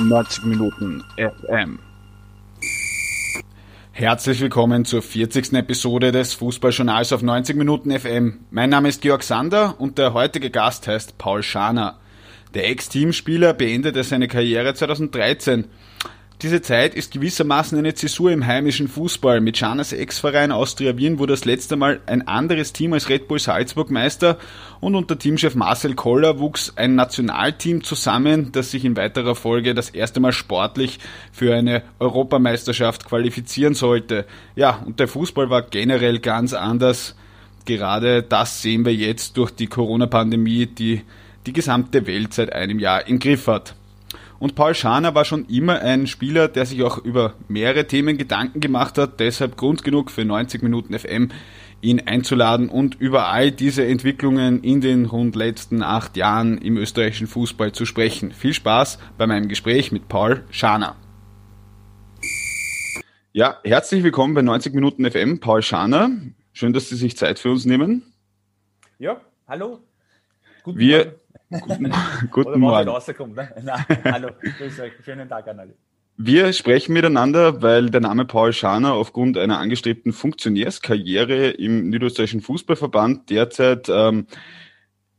90 Minuten FM. Herzlich willkommen zur 40. Episode des Fußballjournals auf 90 Minuten FM. Mein Name ist Georg Sander und der heutige Gast heißt Paul Schaner. Der Ex-Teamspieler beendete seine Karriere 2013. Diese Zeit ist gewissermaßen eine Zäsur im heimischen Fußball. Mit Schaners Ex-Verein Austria Wien wurde das letzte Mal ein anderes Team als Red Bull Salzburg Meister und unter Teamchef Marcel Koller wuchs ein Nationalteam zusammen, das sich in weiterer Folge das erste Mal sportlich für eine Europameisterschaft qualifizieren sollte. Ja, und der Fußball war generell ganz anders. Gerade das sehen wir jetzt durch die Corona-Pandemie, die die gesamte Welt seit einem Jahr im Griff hat. Und Paul Schaner war schon immer ein Spieler, der sich auch über mehrere Themen Gedanken gemacht hat. Deshalb Grund genug für 90 Minuten FM, ihn einzuladen und über all diese Entwicklungen in den rund letzten acht Jahren im österreichischen Fußball zu sprechen. Viel Spaß bei meinem Gespräch mit Paul Schaner. Ja, herzlich willkommen bei 90 Minuten FM, Paul Schaner. Schön, dass Sie sich Zeit für uns nehmen. Ja, hallo. Guten Wir, Morgen. Guten, guten Morgen. Rauskommt, ne? Nein, hallo, grüß euch. Schönen Tag an alle. Wir sprechen miteinander, weil der Name Paul Schaner aufgrund einer angestrebten Funktionärskarriere im Niederösterreichischen Fußballverband derzeit ähm,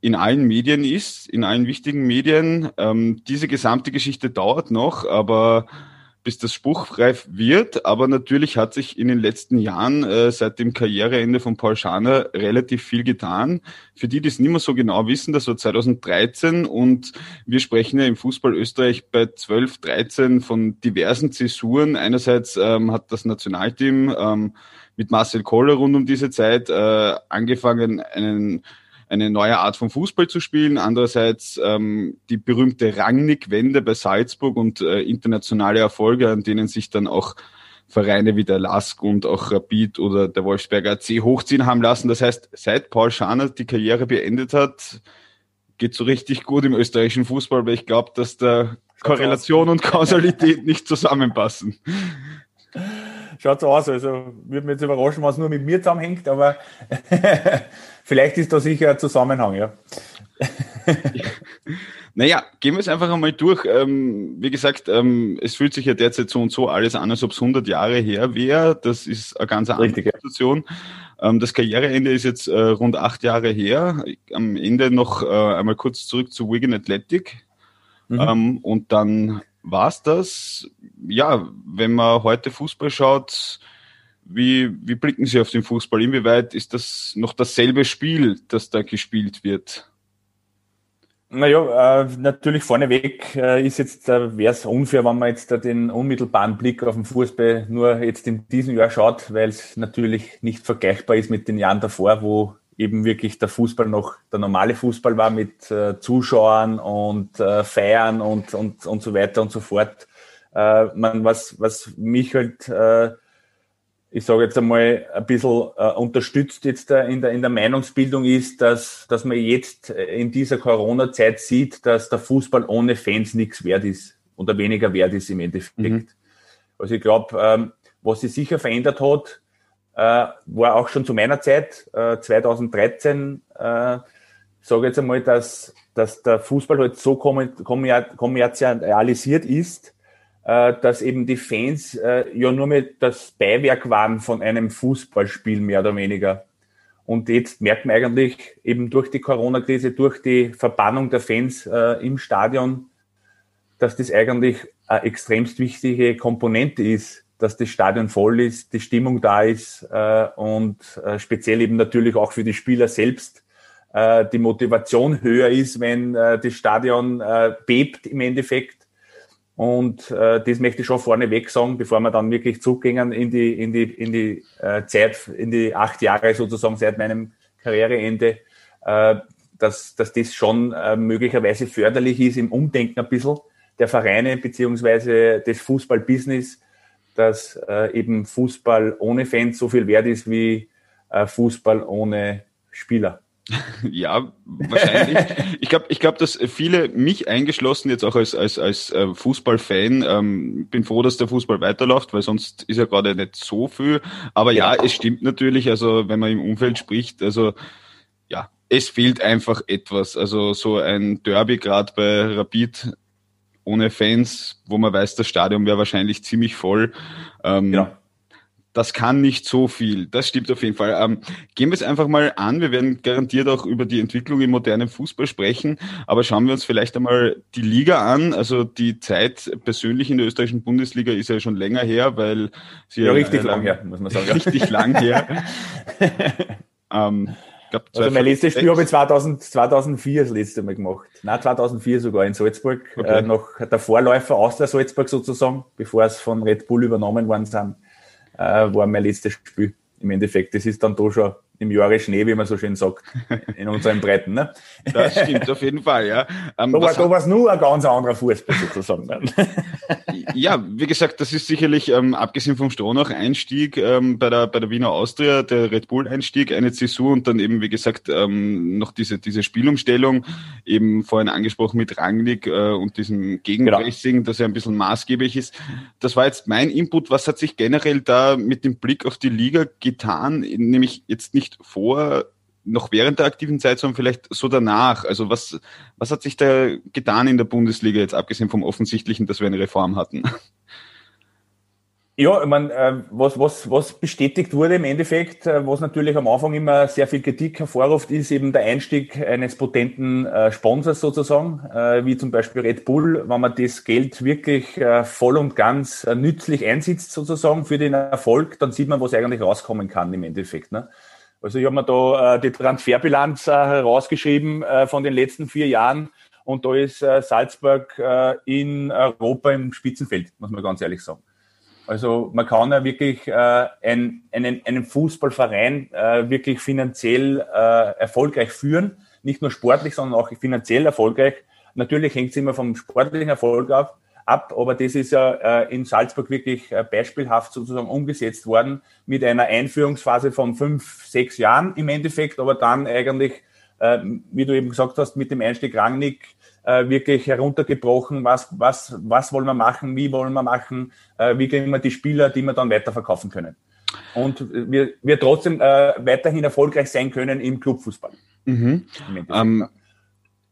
in allen Medien ist, in allen wichtigen Medien. Ähm, diese gesamte Geschichte dauert noch, aber bis das spruchreif wird. Aber natürlich hat sich in den letzten Jahren äh, seit dem Karriereende von Paul Schaner relativ viel getan. Für die, die es nicht mehr so genau wissen, das war 2013 und wir sprechen ja im Fußball Österreich bei 12, 13 von diversen Zäsuren. Einerseits ähm, hat das Nationalteam ähm, mit Marcel Koller rund um diese Zeit äh, angefangen, einen eine neue Art von Fußball zu spielen. Andererseits ähm, die berühmte Rangnick-Wende bei Salzburg und äh, internationale Erfolge, an denen sich dann auch Vereine wie der Lask und auch Rapid oder der Wolfsberger AC hochziehen haben lassen. Das heißt, seit Paul Scharner die Karriere beendet hat, geht so richtig gut im österreichischen Fußball, weil ich glaube, dass da Korrelation und Kausalität nicht zusammenpassen. Schaut so aus, also würde mich jetzt überraschen, was nur mit mir zusammenhängt, aber Vielleicht ist da sicher ein Zusammenhang, ja. Naja, gehen wir es einfach einmal durch. Ähm, wie gesagt, ähm, es fühlt sich ja derzeit so und so alles an, als ob es 100 Jahre her wäre. Das ist eine ganz andere Richtig, Situation. Ähm, das Karriereende ist jetzt äh, rund acht Jahre her. Am Ende noch äh, einmal kurz zurück zu Wigan Athletic. Mhm. Ähm, und dann war's das. Ja, wenn man heute Fußball schaut, wie, wie blicken Sie auf den Fußball? Inwieweit ist das noch dasselbe Spiel, das da gespielt wird? Naja, äh, natürlich vorneweg äh, ist jetzt, äh, wäre es unfair, wenn man jetzt da den unmittelbaren Blick auf den Fußball nur jetzt in diesem Jahr schaut, weil es natürlich nicht vergleichbar ist mit den Jahren davor, wo eben wirklich der Fußball noch der normale Fußball war mit äh, Zuschauern und äh, Feiern und, und, und so weiter und so fort. Äh, man, was, was mich halt äh, ich sage jetzt einmal, ein bisschen äh, unterstützt jetzt in, der, in der Meinungsbildung ist, dass, dass man jetzt äh, in dieser Corona-Zeit sieht, dass der Fußball ohne Fans nichts wert ist oder weniger wert ist im Endeffekt. Mhm. Also ich glaube, ähm, was sich sicher verändert hat, äh, war auch schon zu meiner Zeit, äh, 2013, äh, sage jetzt einmal, dass, dass der Fußball halt so kommerzialisiert ist, äh, dass eben die Fans äh, ja nur mehr das Beiwerk waren von einem Fußballspiel mehr oder weniger. Und jetzt merkt man eigentlich eben durch die Corona-Krise, durch die Verbannung der Fans äh, im Stadion, dass das eigentlich eine extremst wichtige Komponente ist, dass das Stadion voll ist, die Stimmung da ist äh, und äh, speziell eben natürlich auch für die Spieler selbst äh, die Motivation höher ist, wenn äh, das Stadion äh, bebt im Endeffekt. Und äh, das möchte ich schon vorneweg sagen, bevor wir dann wirklich zurückgehen in die, in die, in die äh, Zeit, in die acht Jahre sozusagen seit meinem Karriereende, äh, dass, dass das schon äh, möglicherweise förderlich ist im Umdenken ein bisschen der Vereine beziehungsweise des Fußballbusiness, dass äh, eben Fußball ohne Fans so viel wert ist wie äh, Fußball ohne Spieler. Ja, wahrscheinlich. ich glaube, ich glaube, dass viele, mich eingeschlossen, jetzt auch als, als, als äh, Fußballfan, ähm, bin froh, dass der Fußball weiterläuft, weil sonst ist ja gerade nicht so viel. Aber ja, es stimmt natürlich, also wenn man im Umfeld spricht, also ja, es fehlt einfach etwas. Also so ein Derby gerade bei Rapid ohne Fans, wo man weiß, das Stadion wäre wahrscheinlich ziemlich voll. Ähm, genau das kann nicht so viel. Das stimmt auf jeden Fall. Ähm, gehen wir es einfach mal an. Wir werden garantiert auch über die Entwicklung im modernen Fußball sprechen. Aber schauen wir uns vielleicht einmal die Liga an. Also die Zeit persönlich in der österreichischen Bundesliga ist ja schon länger her, weil sie ja richtig lang her, muss man sagen. Richtig lang her. ähm, glaub, also mein letztes Spiel habe ich 2000, 2004 das letzte Mal gemacht. Nein, 2004 sogar in Salzburg. Okay. Äh, noch der Vorläufer aus der Salzburg sozusagen, bevor es von Red Bull übernommen worden sind äh, war mein letztes Spiel im Endeffekt. Das ist dann da schon im Jahre Schnee, wie man so schön sagt, in unseren Breiten. Ne? Das stimmt auf jeden Fall, ja. Ähm, da war es nur ein ganz anderer Fußball sozusagen. Ne? ja, wie gesagt, das ist sicherlich, ähm, abgesehen vom Stronach-Einstieg ähm, bei, der, bei der Wiener Austria, der Red Bull-Einstieg, eine Zäsur und dann eben, wie gesagt, ähm, noch diese, diese Spielumstellung, eben vorhin angesprochen mit Rangnick äh, und diesem Gegenpressing, genau. das ja ein bisschen maßgeblich ist. Das war jetzt mein Input. Was hat sich generell da mit dem Blick auf die Liga getan? Nämlich jetzt nicht nicht vor, noch während der aktiven Zeit, sondern vielleicht so danach. Also was, was hat sich da getan in der Bundesliga, jetzt abgesehen vom Offensichtlichen, dass wir eine Reform hatten? Ja, ich meine, äh, was, was, was bestätigt wurde im Endeffekt, äh, was natürlich am Anfang immer sehr viel Kritik hervorruft, ist eben der Einstieg eines potenten äh, Sponsors sozusagen, wie zum Beispiel Red Bull, wenn man das Geld wirklich voll und ganz nützlich einsetzt sozusagen für den Erfolg, dann sieht man, was eigentlich rauskommen kann im Endeffekt. Ne? Also ich habe mir da äh, die Transferbilanz äh, herausgeschrieben äh, von den letzten vier Jahren und da ist äh, Salzburg äh, in Europa im Spitzenfeld, muss man ganz ehrlich sagen. Also man kann ja wirklich äh, ein, einen, einen Fußballverein äh, wirklich finanziell äh, erfolgreich führen, nicht nur sportlich, sondern auch finanziell erfolgreich. Natürlich hängt es immer vom sportlichen Erfolg ab, ab. Aber das ist ja äh, in Salzburg wirklich äh, beispielhaft sozusagen umgesetzt worden mit einer Einführungsphase von fünf, sechs Jahren im Endeffekt, aber dann eigentlich, äh, wie du eben gesagt hast, mit dem Einstieg Rangnick wirklich heruntergebrochen, was, was, was wollen wir machen, wie wollen wir machen, wie kriegen wir die Spieler, die wir dann weiterverkaufen können. Und wir, wir trotzdem äh, weiterhin erfolgreich sein können im Clubfußball. Mhm. Ähm,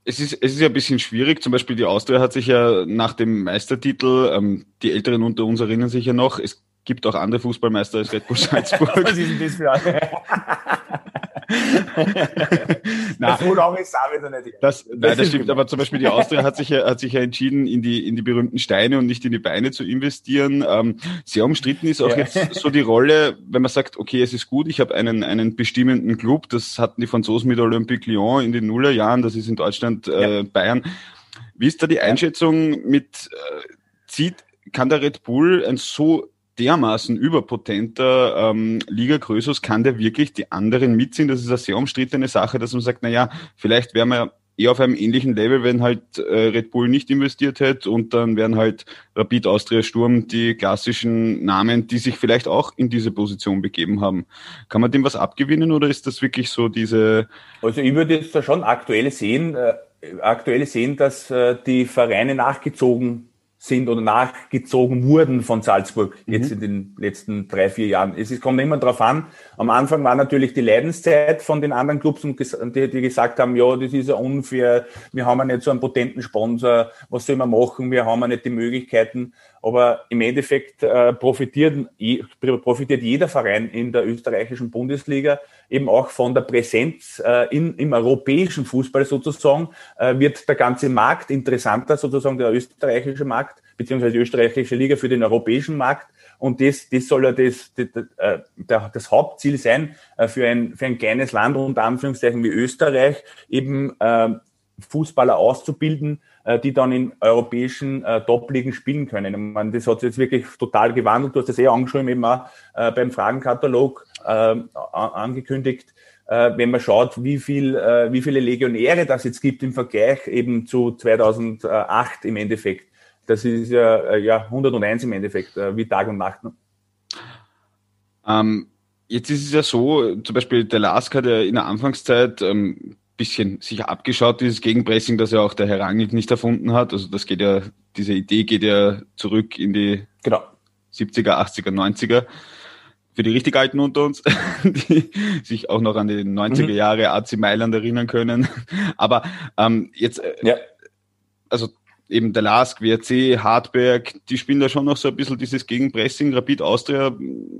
es ist, es ist ja ein bisschen schwierig. Zum Beispiel die Austria hat sich ja nach dem Meistertitel, ähm, die Älteren unter uns erinnern sich ja noch, es gibt auch andere Fußballmeister als Red Bull Salzburg. Was ist denn das für Na, so lange ist es wieder nicht. Das, nein, das stimmt, aber zum Beispiel die Austria hat sich ja, hat sich ja entschieden, in die, in die berühmten Steine und nicht in die Beine zu investieren. Ähm, sehr umstritten ist auch ja. jetzt so die Rolle, wenn man sagt, okay, es ist gut, ich habe einen, einen bestimmenden Club, das hatten die Franzosen mit Olympique Lyon in den Nullerjahren, das ist in Deutschland äh, ja. Bayern. Wie ist da die Einschätzung mit, äh, zieht, kann der Red Bull ein so dermaßen überpotenter ähm, Liga Größus, kann der wirklich die anderen mitziehen? Das ist eine sehr umstrittene Sache, dass man sagt, na ja, vielleicht wären wir eher auf einem ähnlichen Level, wenn halt äh, Red Bull nicht investiert hätte und dann wären halt Rapid Austria Sturm die klassischen Namen, die sich vielleicht auch in diese Position begeben haben. Kann man dem was abgewinnen oder ist das wirklich so diese... Also ich würde jetzt da schon aktuell sehen, äh, aktuell sehen, dass äh, die Vereine nachgezogen sind oder nachgezogen wurden von Salzburg mhm. jetzt in den letzten drei, vier Jahren. Es kommt immer darauf an. Am Anfang war natürlich die Leidenszeit von den anderen Clubs, und die, die gesagt haben, ja, das ist ja unfair, wir haben ja nicht so einen potenten Sponsor, was soll man machen, wir haben ja nicht die Möglichkeiten. Aber im Endeffekt äh, profitiert, profitiert jeder Verein in der österreichischen Bundesliga eben auch von der Präsenz äh, in, im europäischen Fußball sozusagen, äh, wird der ganze Markt interessanter, sozusagen der österreichische Markt, beziehungsweise die österreichische Liga für den europäischen Markt. Und das, das soll ja das, das, äh, das, das Hauptziel sein, äh, für, ein, für ein kleines Land unter Anführungszeichen wie Österreich, eben äh, Fußballer auszubilden, die dann in europäischen äh, Top-Ligen spielen können. Ich meine, das hat sich jetzt wirklich total gewandelt. Du hast das eh angeschrieben, eben auch äh, beim Fragenkatalog äh, angekündigt. Äh, wenn man schaut, wie viel, äh, wie viele Legionäre das jetzt gibt im Vergleich eben zu 2008 im Endeffekt. Das ist ja, äh, ja 101 im Endeffekt, äh, wie Tag und Nacht. Ne? Ähm, jetzt ist es ja so, zum Beispiel der Lask hat ja in der Anfangszeit ähm, bisschen sich abgeschaut, dieses Gegenpressing, das ja auch der Herr Rangnick nicht erfunden hat. Also das geht ja, diese Idee geht ja zurück in die genau. 70er, 80er, 90er. Für die richtig Alten unter uns, die sich auch noch an die 90er mhm. Jahre AC Mailand erinnern können. Aber ähm, jetzt, äh, ja. also eben der Lask, WRC, Hartberg, die spielen da schon noch so ein bisschen dieses Gegenpressing. Rapid Austria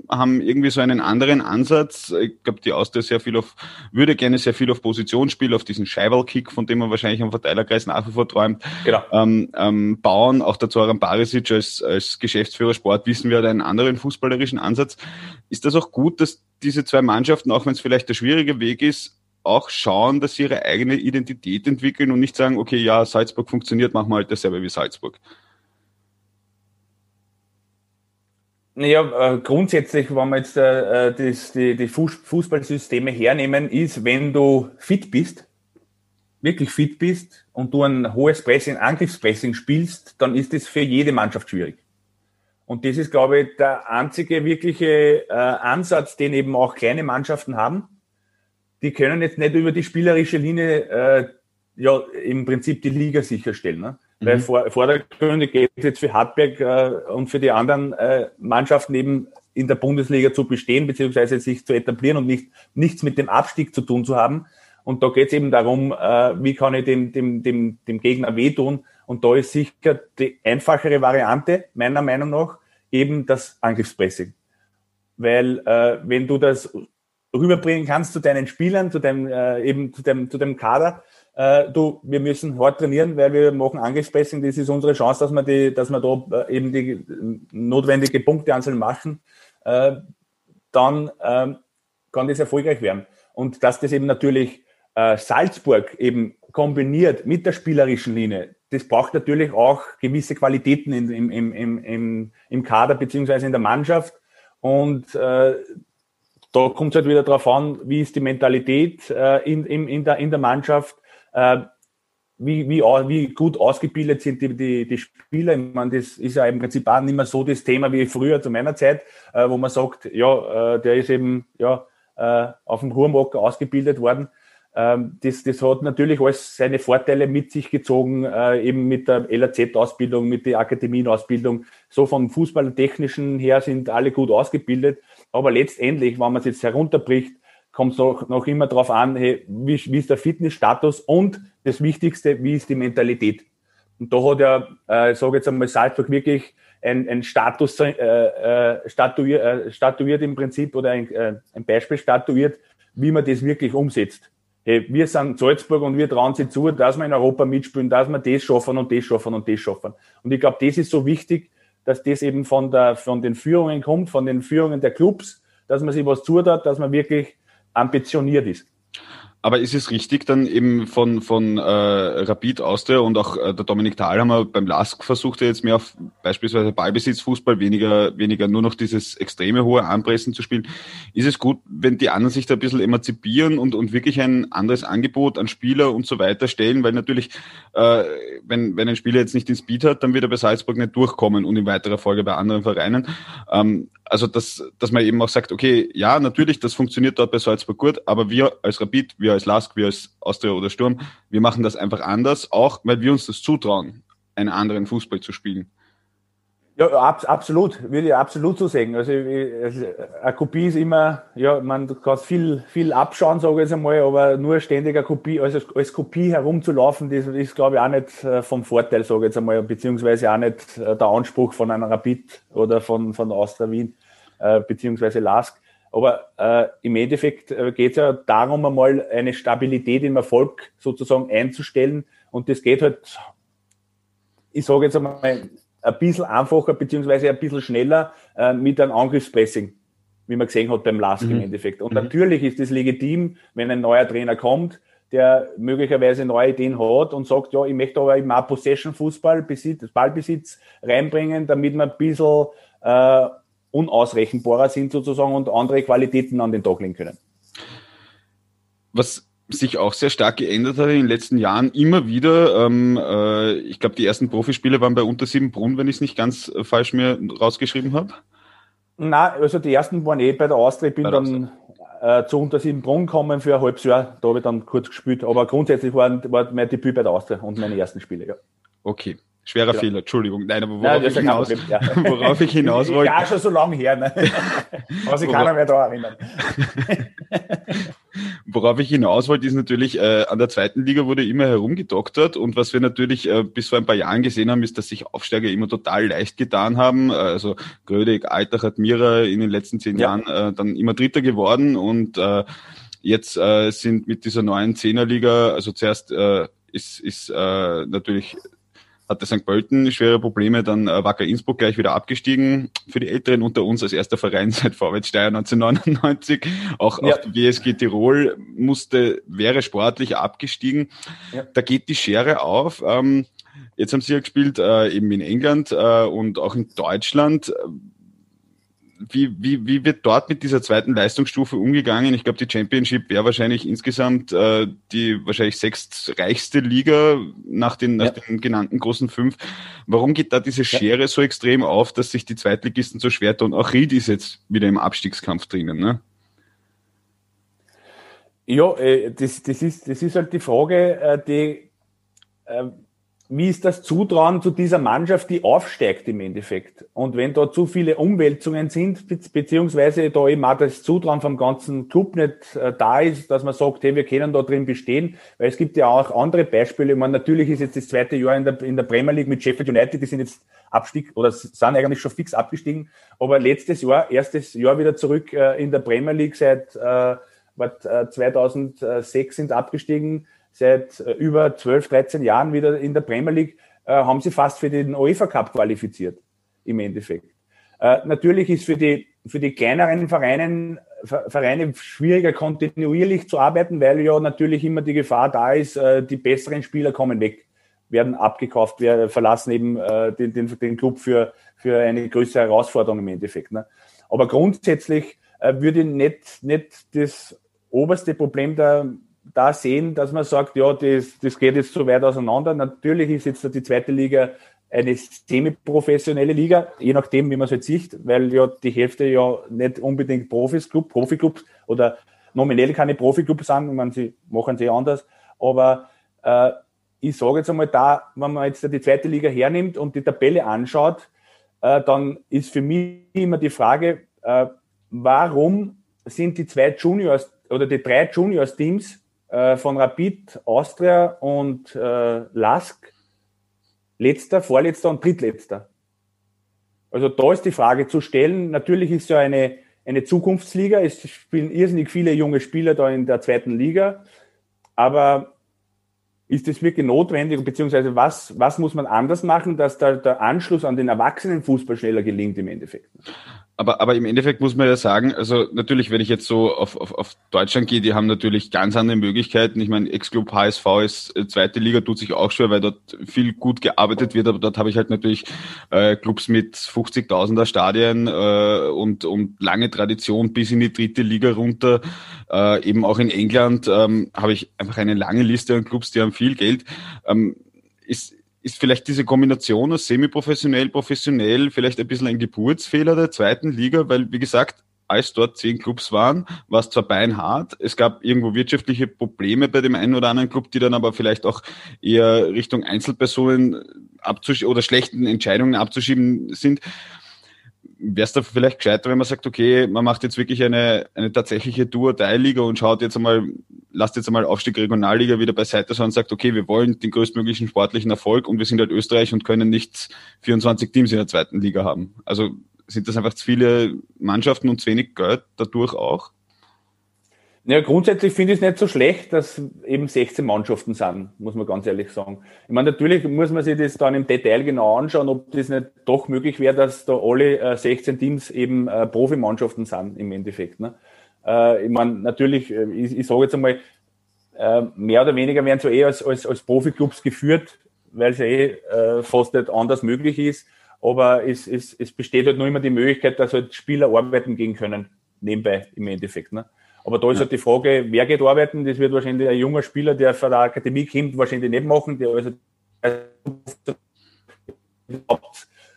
haben irgendwie so einen anderen Ansatz. Ich glaube, die Austria sehr viel auf, würde gerne sehr viel auf Positionsspiel, auf diesen Scheiberl-Kick, von dem man wahrscheinlich am Verteilerkreis nach wie vor träumt, genau. ähm, ähm, bauen. Auch der Zoran Barisic als, als Geschäftsführer Sport wissen wir, hat einen anderen fußballerischen Ansatz. Ist das auch gut, dass diese zwei Mannschaften, auch wenn es vielleicht der schwierige Weg ist, auch schauen, dass sie ihre eigene Identität entwickeln und nicht sagen, okay, ja, Salzburg funktioniert, machen wir halt dasselbe wie Salzburg. Naja, äh, grundsätzlich, wenn wir jetzt äh, das, die, die Fußballsysteme hernehmen, ist, wenn du fit bist, wirklich fit bist und du ein hohes Pressing, Angriffspressing spielst, dann ist das für jede Mannschaft schwierig. Und das ist, glaube ich, der einzige wirkliche äh, Ansatz, den eben auch kleine Mannschaften haben die können jetzt nicht über die spielerische Linie äh, ja im Prinzip die Liga sicherstellen. Ne? Mhm. Weil vor, vordergründig geht es jetzt für Hartberg äh, und für die anderen äh, Mannschaften eben in der Bundesliga zu bestehen, beziehungsweise sich zu etablieren und nicht, nichts mit dem Abstieg zu tun zu haben. Und da geht es eben darum, äh, wie kann ich dem, dem, dem, dem Gegner wehtun. Und da ist sicher die einfachere Variante, meiner Meinung nach, eben das Angriffspressing. Weil äh, wenn du das rüberbringen kannst zu deinen Spielern, zu deinem, äh, eben zu dem, zu dem Kader. Äh, du, wir müssen hart trainieren, weil wir machen Angriffspressing. Das ist unsere Chance, dass wir die, dass wir da äh, eben die notwendige Punkteanzahl machen. Äh, dann äh, kann das erfolgreich werden. Und dass das eben natürlich äh, Salzburg eben kombiniert mit der spielerischen Linie, das braucht natürlich auch gewisse Qualitäten in, im, im, im, im Kader beziehungsweise in der Mannschaft. Und äh, da kommt es halt wieder darauf an, wie ist die Mentalität äh, in, in, in, der, in der Mannschaft, äh, wie, wie, wie gut ausgebildet sind die, die, die Spieler. Ich meine, das ist ja im Prinzip auch nicht mehr so das Thema wie früher zu meiner Zeit, äh, wo man sagt, ja, äh, der ist eben ja, äh, auf dem Hurmocker ausgebildet worden. Ähm, das, das hat natürlich alles seine Vorteile mit sich gezogen, äh, eben mit der LAZ-Ausbildung, mit der Akademienausbildung. So vom Fußballtechnischen her sind alle gut ausgebildet. Aber letztendlich, wenn man es jetzt herunterbricht, kommt es noch, noch immer darauf an, hey, wie, wie ist der Fitnessstatus und das Wichtigste, wie ist die Mentalität. Und da hat ja, äh, ich sage jetzt einmal, Salzburg wirklich ein, ein Status äh, äh, statuiert, äh, statuiert im Prinzip oder ein, äh, ein Beispiel statuiert, wie man das wirklich umsetzt. Hey, wir sind Salzburg und wir trauen sie zu, dass wir in Europa mitspielen, dass wir das schaffen und das schaffen und das schaffen. Und ich glaube, das ist so wichtig, dass das eben von, der, von den Führungen kommt, von den Führungen der Clubs, dass man sich was zutat, dass man wirklich ambitioniert ist. Aber ist es richtig dann eben von, von äh, Rapid Austria und auch äh, der Dominik Thalhammer beim LASK versucht er jetzt mehr auf beispielsweise Ballbesitzfußball, weniger, weniger nur noch dieses extreme hohe Anpressen zu spielen. Ist es gut, wenn die anderen sich da ein bisschen emanzipieren und, und wirklich ein anderes Angebot an Spieler und so weiter stellen? Weil natürlich, äh, wenn, wenn ein Spieler jetzt nicht den Speed hat, dann wird er bei Salzburg nicht durchkommen und in weiterer Folge bei anderen Vereinen. Ähm, also dass, dass man eben auch sagt, okay, ja, natürlich, das funktioniert dort bei Salzburg gut, aber wir als Rapid, wir als Lask, wir als Austria oder Sturm, wir machen das einfach anders, auch weil wir uns das zutrauen, einen anderen Fußball zu spielen. Ja, ab, absolut, würde ich absolut so sagen. Also, also eine Kopie ist immer, ja, man kann viel, viel abschauen, sage ich jetzt einmal, aber nur ständig eine Kopie, also als Kopie herumzulaufen, das ist, glaube ich, auch nicht äh, vom Vorteil, sage ich jetzt einmal, beziehungsweise auch nicht äh, der Anspruch von einer Rapid oder von, von Austria Wien, äh, beziehungsweise Lask. Aber äh, im Endeffekt äh, geht es ja darum, einmal eine Stabilität im Erfolg sozusagen einzustellen. Und das geht halt, ich sage jetzt einmal, ein bisschen einfacher beziehungsweise ein bisschen schneller äh, mit einem Angriffspressing, wie man gesehen hat beim Lask mhm. im Endeffekt. Und mhm. natürlich ist es legitim, wenn ein neuer Trainer kommt, der möglicherweise neue Ideen hat und sagt, ja, ich möchte aber eben auch Possession-Fußball, Besitz, Ballbesitz reinbringen, damit wir ein bisschen äh, unausrechenbarer sind sozusagen und andere Qualitäten an den Tag legen können. Was sich auch sehr stark geändert hat in den letzten Jahren immer wieder. Ähm, äh, ich glaube, die ersten Profispiele waren bei unter sieben Brunnen, wenn ich es nicht ganz äh, falsch mir rausgeschrieben habe. Na, also die ersten waren eh bei der Austria. Ich bin dann äh, zu unter sieben Brunnen gekommen für ein halbes Jahr. Da habe ich dann kurz gespielt. Aber grundsätzlich war, war mein Debüt bei der Austria und meine ersten Spiele, ja. Okay. Schwerer ja. Fehler, Entschuldigung. Nein, aber worauf, Nein, ich, hinaus, ja. worauf ich hinaus wollte. Ja, schon so lange her, ne? Aber sich keiner mehr da erinnern. worauf ich hinaus wollte, ist natürlich, äh, an der zweiten Liga wurde immer herumgedoktert und was wir natürlich äh, bis vor ein paar Jahren gesehen haben, ist, dass sich Aufsteiger immer total leicht getan haben. Also Grödig, Altach, Admira in den letzten zehn ja. Jahren äh, dann immer Dritter geworden und äh, jetzt äh, sind mit dieser neuen Zehnerliga, also zuerst äh, ist, ist äh, natürlich hatte St. Pölten schwere Probleme, dann äh, Wacker Innsbruck gleich wieder abgestiegen. Für die Älteren unter uns als erster Verein seit Vorwärts Steyr 1999. Auch, ja. auch die WSG Tirol musste, wäre sportlich abgestiegen. Ja. Da geht die Schere auf. Ähm, jetzt haben sie ja gespielt äh, eben in England äh, und auch in Deutschland wie, wie, wie wird dort mit dieser zweiten Leistungsstufe umgegangen? Ich glaube, die Championship wäre wahrscheinlich insgesamt äh, die wahrscheinlich sechstreichste Liga nach den, ja. nach den genannten großen fünf. Warum geht da diese Schere ja. so extrem auf, dass sich die Zweitligisten so schwer tun? Auch Ried ist jetzt wieder im Abstiegskampf drinnen, ne? Ja, äh, das, das, ist, das ist halt die Frage, äh, die äh, wie ist das Zutrauen zu dieser Mannschaft, die aufsteigt im Endeffekt? Und wenn da zu viele Umwälzungen sind, beziehungsweise da eben auch das Zutrauen vom ganzen Club nicht äh, da ist, dass man sagt, hey, wir können da drin bestehen, weil es gibt ja auch andere Beispiele. Ich meine, natürlich ist jetzt das zweite Jahr in der, in der Premier League mit Sheffield United, die sind jetzt Abstieg oder sind eigentlich schon fix abgestiegen, aber letztes Jahr, erstes Jahr wieder zurück äh, in der Premier League seit äh, 2006 äh, sind abgestiegen seit äh, über 12, 13 Jahren wieder in der Premier League, äh, haben sie fast für den UEFA Cup qualifiziert, im Endeffekt. Äh, natürlich ist für die, für die kleineren Vereinen, Vereine schwieriger kontinuierlich zu arbeiten, weil ja natürlich immer die Gefahr da ist, äh, die besseren Spieler kommen weg, werden abgekauft, werden, verlassen eben äh, den, den, den Club für, für eine größere Herausforderung im Endeffekt. Ne? Aber grundsätzlich äh, würde ich nicht, nicht das oberste Problem der da sehen, dass man sagt, ja, das, das geht jetzt so weit auseinander. Natürlich ist jetzt die zweite Liga eine semi-professionelle Liga, je nachdem, wie man es jetzt sieht, weil ja die Hälfte ja nicht unbedingt Profis, Club, Profiklubs oder nominell keine Profiklubs sind, man, sie machen sie anders. Aber äh, ich sage jetzt einmal da, wenn man jetzt die zweite Liga hernimmt und die Tabelle anschaut, äh, dann ist für mich immer die Frage, äh, warum sind die zwei Juniors oder die drei Juniors-Teams äh, von Rapid, Austria und äh, Lask letzter, vorletzter und drittletzter. Also da ist die Frage zu stellen. Natürlich ist ja eine, eine Zukunftsliga. Es spielen irrsinnig viele junge Spieler da in der zweiten Liga. Aber ist es wirklich notwendig, beziehungsweise was, was muss man anders machen, dass da der Anschluss an den Erwachsenenfußball schneller gelingt im Endeffekt? Aber, aber im Endeffekt muss man ja sagen, also natürlich, wenn ich jetzt so auf, auf, auf Deutschland gehe, die haben natürlich ganz andere Möglichkeiten. Ich meine, Ex-Club HSV ist äh, zweite Liga, tut sich auch schwer, weil dort viel gut gearbeitet wird, aber dort habe ich halt natürlich äh, Clubs mit 50.000er Stadien äh, und, und lange Tradition bis in die dritte Liga runter. Äh, eben auch in England ähm, habe ich einfach eine lange Liste an Clubs, die haben viel Geld. Ähm, ist, ist vielleicht diese Kombination aus semi-professionell, professionell vielleicht ein bisschen ein Geburtsfehler der zweiten Liga, weil, wie gesagt, als dort zehn Clubs waren, war es zwar beinhart, es gab irgendwo wirtschaftliche Probleme bei dem einen oder anderen Club, die dann aber vielleicht auch eher Richtung Einzelpersonen abzuschieben oder schlechten Entscheidungen abzuschieben sind wäre es da vielleicht gescheiter, wenn man sagt, okay, man macht jetzt wirklich eine, eine tatsächliche Duo-Teilliga und schaut jetzt einmal, lasst jetzt einmal Aufstieg Regionalliga wieder beiseite und sagt, okay, wir wollen den größtmöglichen sportlichen Erfolg und wir sind halt Österreich und können nicht 24 Teams in der zweiten Liga haben. Also sind das einfach zu viele Mannschaften und zu wenig Geld dadurch auch? Ja, grundsätzlich finde ich es nicht so schlecht, dass eben 16 Mannschaften sind, muss man ganz ehrlich sagen. Ich meine, natürlich muss man sich das dann im Detail genau anschauen, ob das nicht doch möglich wäre, dass da alle äh, 16 Teams eben äh, Profimannschaften sind im Endeffekt. Ne? Äh, ich meine, natürlich, äh, ich, ich sage jetzt einmal, äh, mehr oder weniger werden so eh als, als, als Profiklubs geführt, weil es ja eh äh, fast nicht anders möglich ist. Aber es, es, es besteht halt nur immer die Möglichkeit, dass halt Spieler arbeiten gehen können, nebenbei im Endeffekt. Ne? Aber da ist halt die Frage, wer geht arbeiten? Das wird wahrscheinlich ein junger Spieler, der von der Akademie kommt, wahrscheinlich nicht machen, der also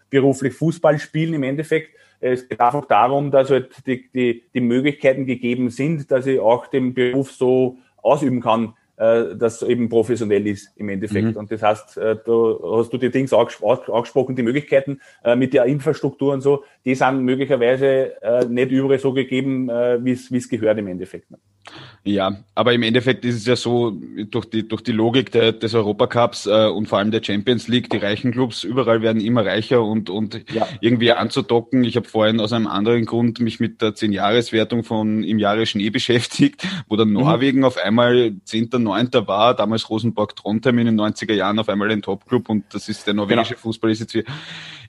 beruflich Fußball spielen im Endeffekt. Es geht einfach darum, dass halt die, die, die Möglichkeiten gegeben sind, dass ich auch den Beruf so ausüben kann, äh, das eben professionell ist im Endeffekt. Mhm. Und das heißt, äh, da hast du die Dings angesprochen, die Möglichkeiten äh, mit der Infrastruktur und so, die sind möglicherweise äh, nicht überall so gegeben, äh, wie es gehört im Endeffekt. Ja, aber im Endeffekt ist es ja so, durch die, durch die Logik der, des Europacups äh, und vor allem der Champions League, die reichen Clubs überall werden immer reicher und, und ja. irgendwie anzudocken. Ich habe vorhin aus einem anderen Grund mich mit der Zehn-Jahres-Wertung von im Jahre Schnee beschäftigt, wo dann mhm. Norwegen auf einmal Zehnter, Neunter war, damals Rosenborg Trondheim in den 90er Jahren auf einmal ein Top-Club und das ist der norwegische genau. Fußball ist jetzt wie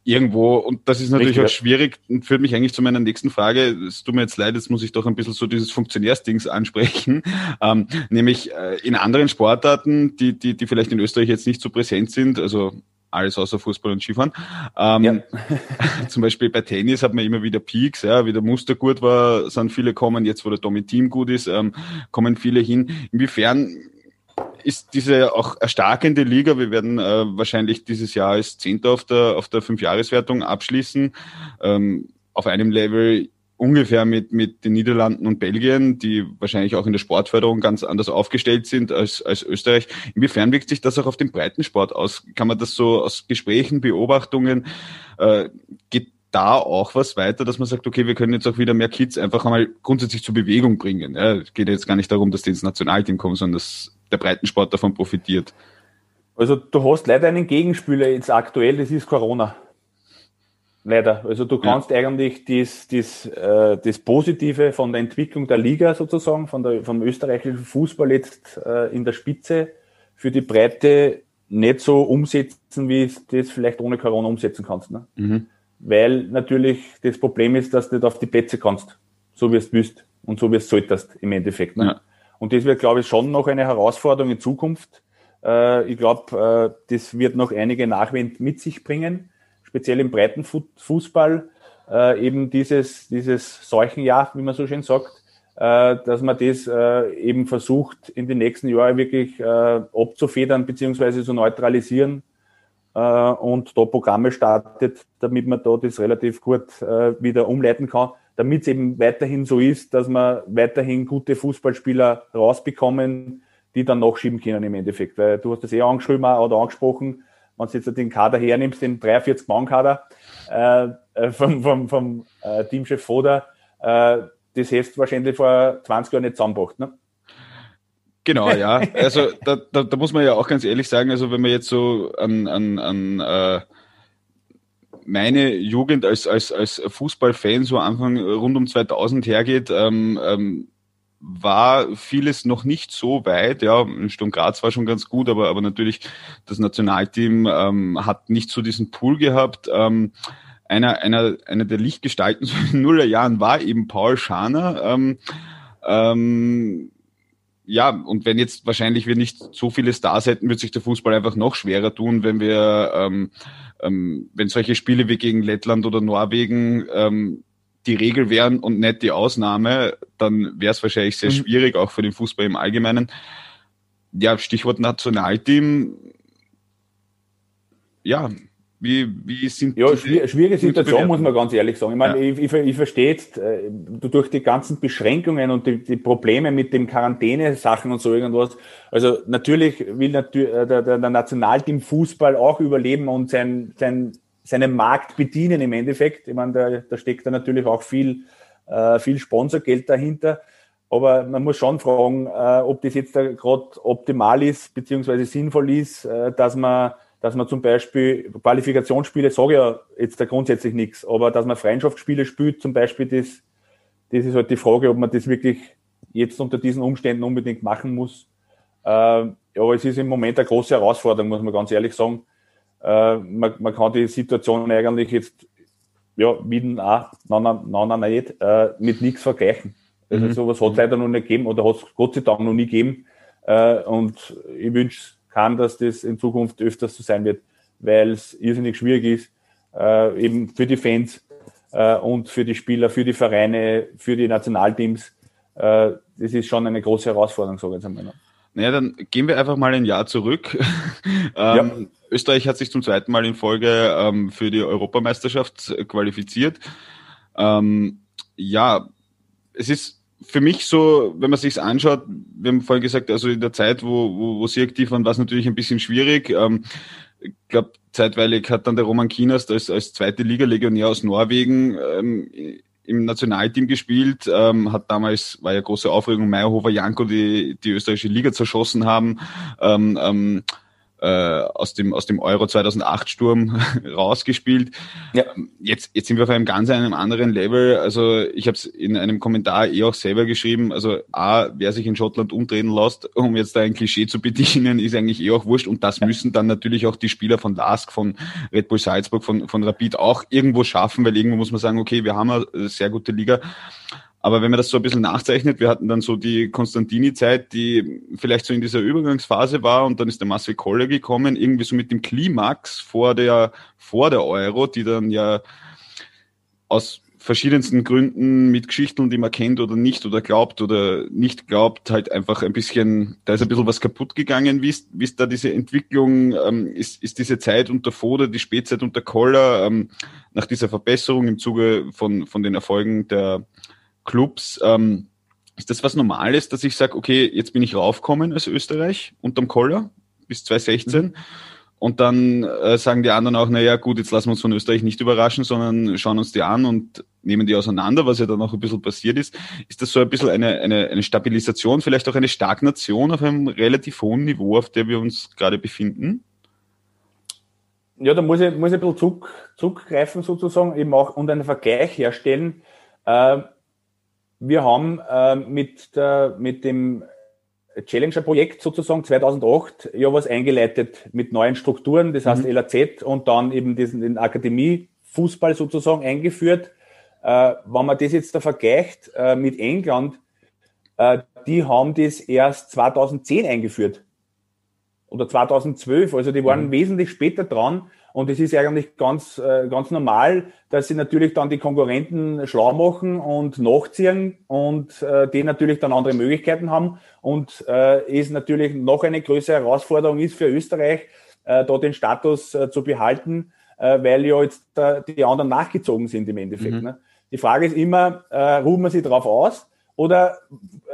irgendwo, und das ist natürlich Richtig, auch schwierig und führt mich eigentlich zu meiner nächsten Frage. Es tut mir jetzt leid, jetzt muss ich doch ein bisschen so dieses Funktionärsdings ansprechen, ähm, nämlich äh, in anderen Sportarten, die, die, die vielleicht in Österreich jetzt nicht so präsent sind, also alles außer Fußball und Skifahren. Ähm, ja. zum Beispiel bei Tennis hat man immer wieder Peaks, ja, wie der Muster gut war, sind viele kommen, jetzt wo der Tommy Team gut ist, ähm, kommen viele hin. Inwiefern ist diese auch erstarkende Liga. Wir werden äh, wahrscheinlich dieses Jahr als Zehnter auf der, auf der Fünfjahreswertung abschließen. Ähm, auf einem Level ungefähr mit, mit den Niederlanden und Belgien, die wahrscheinlich auch in der Sportförderung ganz anders aufgestellt sind als, als Österreich. Inwiefern wirkt sich das auch auf den Breitensport aus? Kann man das so aus Gesprächen, Beobachtungen, äh, geht da auch was weiter, dass man sagt, okay, wir können jetzt auch wieder mehr Kids einfach einmal grundsätzlich zur Bewegung bringen. Ja, es geht jetzt gar nicht darum, dass die ins Nationalteam kommen, sondern dass der Breitensport davon profitiert. Also du hast leider einen Gegenspieler jetzt aktuell, das ist Corona. Leider. Also du kannst ja. eigentlich das, das, äh, das Positive von der Entwicklung der Liga sozusagen, von der, vom österreichischen Fußball jetzt äh, in der Spitze für die Breite nicht so umsetzen, wie es das vielleicht ohne Corona umsetzen kannst. Ne? Mhm. Weil natürlich das Problem ist, dass du nicht auf die Plätze kannst, so wie es willst und so wie es solltest im Endeffekt. Ne? Ja. Und das wird, glaube ich, schon noch eine Herausforderung in Zukunft. Äh, ich glaube, äh, das wird noch einige Nachwend mit sich bringen, speziell im breiten Fußball. Äh, eben dieses, dieses Seuchenjahr, wie man so schön sagt, dass man das eben versucht, in den nächsten Jahren wirklich abzufedern bzw. zu neutralisieren und da Programme startet, damit man da das relativ gut wieder umleiten kann damit es eben weiterhin so ist, dass wir weiterhin gute Fußballspieler rausbekommen, die dann nachschieben können im Endeffekt. Weil du hast das eh angeschrieben oder angesprochen, wenn du jetzt den Kader hernimmst, den 43-Mann-Kader äh, äh, vom, vom, vom äh, Teamchef Foda, äh, das hättest du wahrscheinlich vor 20 Jahren nicht zusammengebracht. Ne? Genau, ja. Also da, da, da muss man ja auch ganz ehrlich sagen, also wenn man jetzt so an, an, an äh, meine Jugend als, als, als Fußballfan so Anfang rund um 2000 hergeht, ähm, ähm, war vieles noch nicht so weit. Ja, Sturm Graz war schon ganz gut, aber, aber natürlich das Nationalteam ähm, hat nicht so diesen Pool gehabt. Ähm, einer, einer, einer der Lichtgestalten so in den Nullerjahren war eben Paul Schaner. Ähm, ähm, ja, und wenn jetzt wahrscheinlich wir nicht so viele Stars hätten, wird sich der Fußball einfach noch schwerer tun, wenn wir, ähm, ähm, wenn solche Spiele wie gegen Lettland oder Norwegen ähm, die Regel wären und nicht die Ausnahme, dann wäre es wahrscheinlich sehr mhm. schwierig, auch für den Fußball im Allgemeinen. Ja, Stichwort Nationalteam. Ja, wie, wie sind Ja, schwierige Situation, muss man ganz ehrlich sagen. Ich meine, ja. ich, ich, ich verstehe jetzt, äh, durch die ganzen Beschränkungen und die, die Probleme mit dem Quarantäne-Sachen und so irgendwas. Also natürlich will natürlich äh, der, der, der Nationalteam Fußball auch überleben und sein, sein, seinen Markt bedienen im Endeffekt. Ich meine, da, da steckt da natürlich auch viel, äh, viel Sponsorgeld dahinter. Aber man muss schon fragen, äh, ob das jetzt gerade optimal ist, beziehungsweise sinnvoll ist, äh, dass man dass man zum Beispiel Qualifikationsspiele, sage ja jetzt da grundsätzlich nichts, aber dass man Freundschaftsspiele spielt, zum Beispiel, das, das ist halt die Frage, ob man das wirklich jetzt unter diesen Umständen unbedingt machen muss. Äh, aber es ist im Moment eine große Herausforderung, muss man ganz ehrlich sagen. Äh, man, man kann die Situation eigentlich jetzt, ja, mit nein, nein, nein, nein, nicht, äh, mit nichts vergleichen. Also mhm. sowas hat es leider noch nicht gegeben oder hat es Gott sei Dank noch nie gegeben. Äh, und ich wünsche kann, dass das in Zukunft öfters so sein wird, weil es irrsinnig schwierig ist, äh, eben für die Fans äh, und für die Spieler, für die Vereine, für die Nationalteams. Äh, das ist schon eine große Herausforderung, sage ich jetzt einmal. Naja, dann gehen wir einfach mal ein Jahr zurück. ähm, ja. Österreich hat sich zum zweiten Mal in Folge ähm, für die Europameisterschaft qualifiziert. Ähm, ja, es ist für mich so, wenn man sich's anschaut, wir haben vorhin gesagt, also in der Zeit, wo, wo, wo sie aktiv waren, war es natürlich ein bisschen schwierig. Ähm, ich glaube, zeitweilig hat dann der Roman Kinas als, als zweite Liga-Legionär aus Norwegen ähm, im Nationalteam gespielt, ähm, hat damals, war ja große Aufregung, Meyerhofer, Janko, die die österreichische Liga zerschossen haben. Ähm, ähm, äh, aus dem aus dem Euro 2008 Sturm rausgespielt. Ja. Jetzt jetzt sind wir auf einem ganz einem anderen Level. Also ich habe es in einem Kommentar eh auch selber geschrieben. Also a, wer sich in Schottland umdrehen lässt, um jetzt da ein Klischee zu bedienen, ist eigentlich eh auch wurscht. Und das müssen dann natürlich auch die Spieler von Lask, von Red Bull Salzburg, von von Rapid auch irgendwo schaffen, weil irgendwo muss man sagen, okay, wir haben eine sehr gute Liga. Aber wenn man das so ein bisschen nachzeichnet, wir hatten dann so die Konstantini-Zeit, die vielleicht so in dieser Übergangsphase war und dann ist der Marcel Koller gekommen, irgendwie so mit dem Klimax vor der, vor der Euro, die dann ja aus verschiedensten Gründen mit Geschichten, die man kennt oder nicht oder glaubt oder nicht glaubt, halt einfach ein bisschen, da ist ein bisschen was kaputt gegangen. Wie ist, wie ist da diese Entwicklung? Ähm, ist, ist diese Zeit unter Foda, die Spätzeit unter Koller, ähm, nach dieser Verbesserung im Zuge von, von den Erfolgen der, Clubs. Ähm, ist das was Normales, dass ich sage, okay, jetzt bin ich raufgekommen als Österreich unterm Koller bis 2016 mhm. und dann äh, sagen die anderen auch, naja gut, jetzt lassen wir uns von Österreich nicht überraschen, sondern schauen uns die an und nehmen die auseinander, was ja dann auch ein bisschen passiert ist. Ist das so ein bisschen eine, eine, eine Stabilisation, vielleicht auch eine Stagnation auf einem relativ hohen Niveau, auf der wir uns gerade befinden? Ja, da muss ich, muss ich ein bisschen zurück, zurückgreifen sozusagen, eben auch und einen Vergleich herstellen. Äh, wir haben äh, mit, der, mit dem Challenger-Projekt sozusagen 2008 ja was eingeleitet mit neuen Strukturen, das heißt mhm. LAZ und dann eben diesen den Akademie-Fußball sozusagen eingeführt. Äh, wenn man das jetzt da vergleicht äh, mit England, äh, die haben das erst 2010 eingeführt oder 2012, also die waren mhm. wesentlich später dran und es ist eigentlich ganz, äh, ganz normal, dass sie natürlich dann die Konkurrenten schlau machen und nachziehen und äh, die natürlich dann andere Möglichkeiten haben. Und äh, es natürlich noch eine größere Herausforderung ist für Österreich, äh, da den Status äh, zu behalten, äh, weil ja jetzt äh, die anderen nachgezogen sind im Endeffekt. Mhm. Ne? Die Frage ist immer, äh, ruht man sich darauf aus oder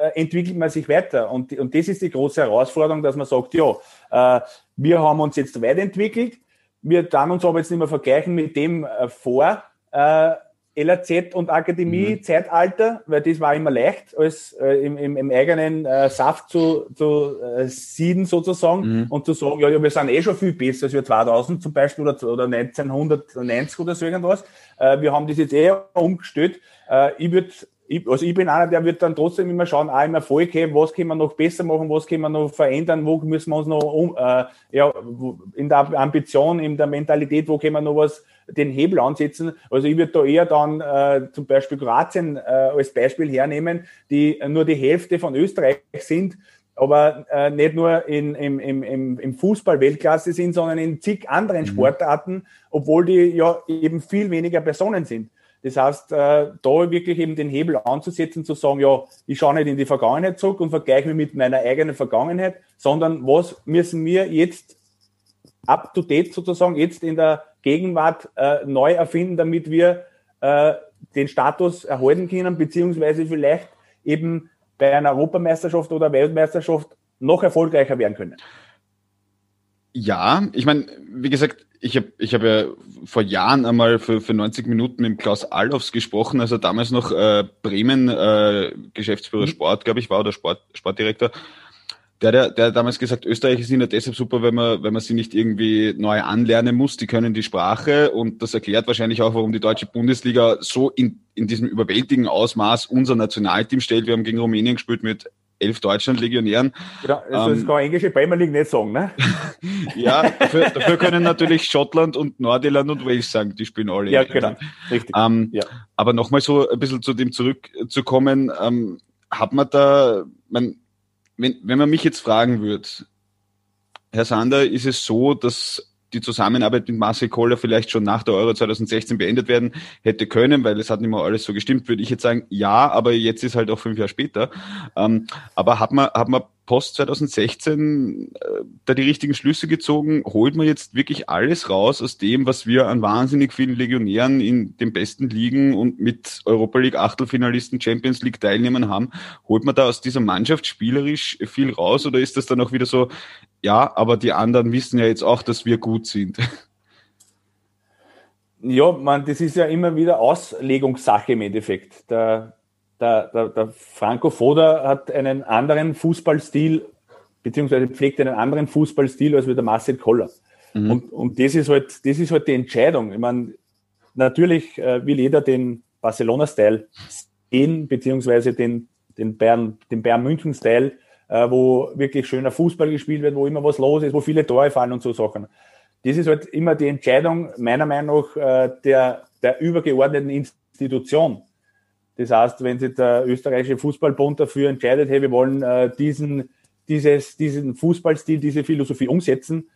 äh, entwickelt man sich weiter? Und, und das ist die große Herausforderung, dass man sagt, ja, äh, wir haben uns jetzt weiterentwickelt, wir dann uns aber jetzt nicht mehr vergleichen mit dem äh, vor äh, LAZ und Akademie-Zeitalter, mhm. weil das war immer leicht, als äh, im, im, im eigenen äh, Saft zu, zu äh, sieden sozusagen mhm. und zu sagen, ja, ja, wir sind eh schon viel besser als wir 2000 zum Beispiel oder, oder 1990 oder so irgendwas. Wir haben das jetzt eh umgestellt. Ich würde ich, also ich bin einer, der wird dann trotzdem immer schauen, auch im Erfolg, hey, was können wir noch besser machen, was können wir noch verändern, wo müssen wir uns noch um, äh, ja, in der Ambition, in der Mentalität, wo können wir noch was den Hebel ansetzen. Also ich würde da eher dann äh, zum Beispiel Kroatien äh, als Beispiel hernehmen, die nur die Hälfte von Österreich sind, aber äh, nicht nur in, im, im, im Fußball Weltklasse sind, sondern in zig anderen mhm. Sportarten, obwohl die ja eben viel weniger Personen sind. Das heißt, äh, da wirklich eben den Hebel anzusetzen, zu sagen, ja, ich schaue nicht in die Vergangenheit zurück und vergleiche mich mit meiner eigenen Vergangenheit, sondern was müssen wir jetzt up to date sozusagen, jetzt in der Gegenwart äh, neu erfinden, damit wir äh, den Status erhalten können, beziehungsweise vielleicht eben bei einer Europameisterschaft oder Weltmeisterschaft noch erfolgreicher werden können. Ja, ich meine, wie gesagt, ich habe ich hab ja vor Jahren einmal für, für 90 Minuten mit Klaus Allofs gesprochen, also damals noch äh, Bremen äh, Geschäftsführer mhm. Sport, glaube ich, war oder Sport, Sportdirektor. Der, der, der hat damals gesagt, Österreicher sind ja deshalb super, wenn man, wenn man sie nicht irgendwie neu anlernen muss, die können die Sprache und das erklärt wahrscheinlich auch, warum die deutsche Bundesliga so in, in diesem überwältigenden Ausmaß unser Nationalteam stellt. Wir haben gegen Rumänien gespielt mit elf Deutschland-Legionären. Genau, also das ähm, kann englische Premier League nicht sagen, ne? ja, dafür, dafür, können natürlich Schottland und Nordirland und Wales sagen, die spielen alle. Ja, genau, richtig. Ähm, ja. Aber nochmal so ein bisschen zu dem zurückzukommen, ähm, hat man da, man, wenn, wenn man mich jetzt fragen würde, Herr Sander, ist es so, dass die Zusammenarbeit mit Marcel Koller vielleicht schon nach der Euro 2016 beendet werden hätte können, weil es hat nicht mehr alles so gestimmt, würde ich jetzt sagen, ja, aber jetzt ist halt auch fünf Jahre später. Ähm, aber hat man, hat man post 2016 äh, da die richtigen Schlüsse gezogen? Holt man jetzt wirklich alles raus aus dem, was wir an wahnsinnig vielen Legionären in den besten Ligen und mit Europa League Achtelfinalisten, Champions League Teilnehmern haben? Holt man da aus dieser Mannschaft spielerisch viel raus oder ist das dann auch wieder so, ja, aber die anderen wissen ja jetzt auch, dass wir gut sind? Ja, man, das ist ja immer wieder Auslegungssache im Endeffekt. Der, der, der, der Franco Foda hat einen anderen Fußballstil, beziehungsweise pflegt einen anderen Fußballstil als wie der Marcel Koller. Mhm. Und, und das ist halt, das ist halt die Entscheidung. Ich meine, natürlich äh, will jeder den Barcelona-Style sehen, beziehungsweise den, den Bayern, den Bayern München-Style, äh, wo wirklich schöner Fußball gespielt wird, wo immer was los ist, wo viele Tore fallen und so Sachen. Das ist halt immer die Entscheidung, meiner Meinung nach, äh, der, der übergeordneten Institution. Das heißt, wenn sich der österreichische Fußballbund dafür entscheidet, hey, wir wollen äh, diesen, dieses, diesen Fußballstil, diese Philosophie umsetzen,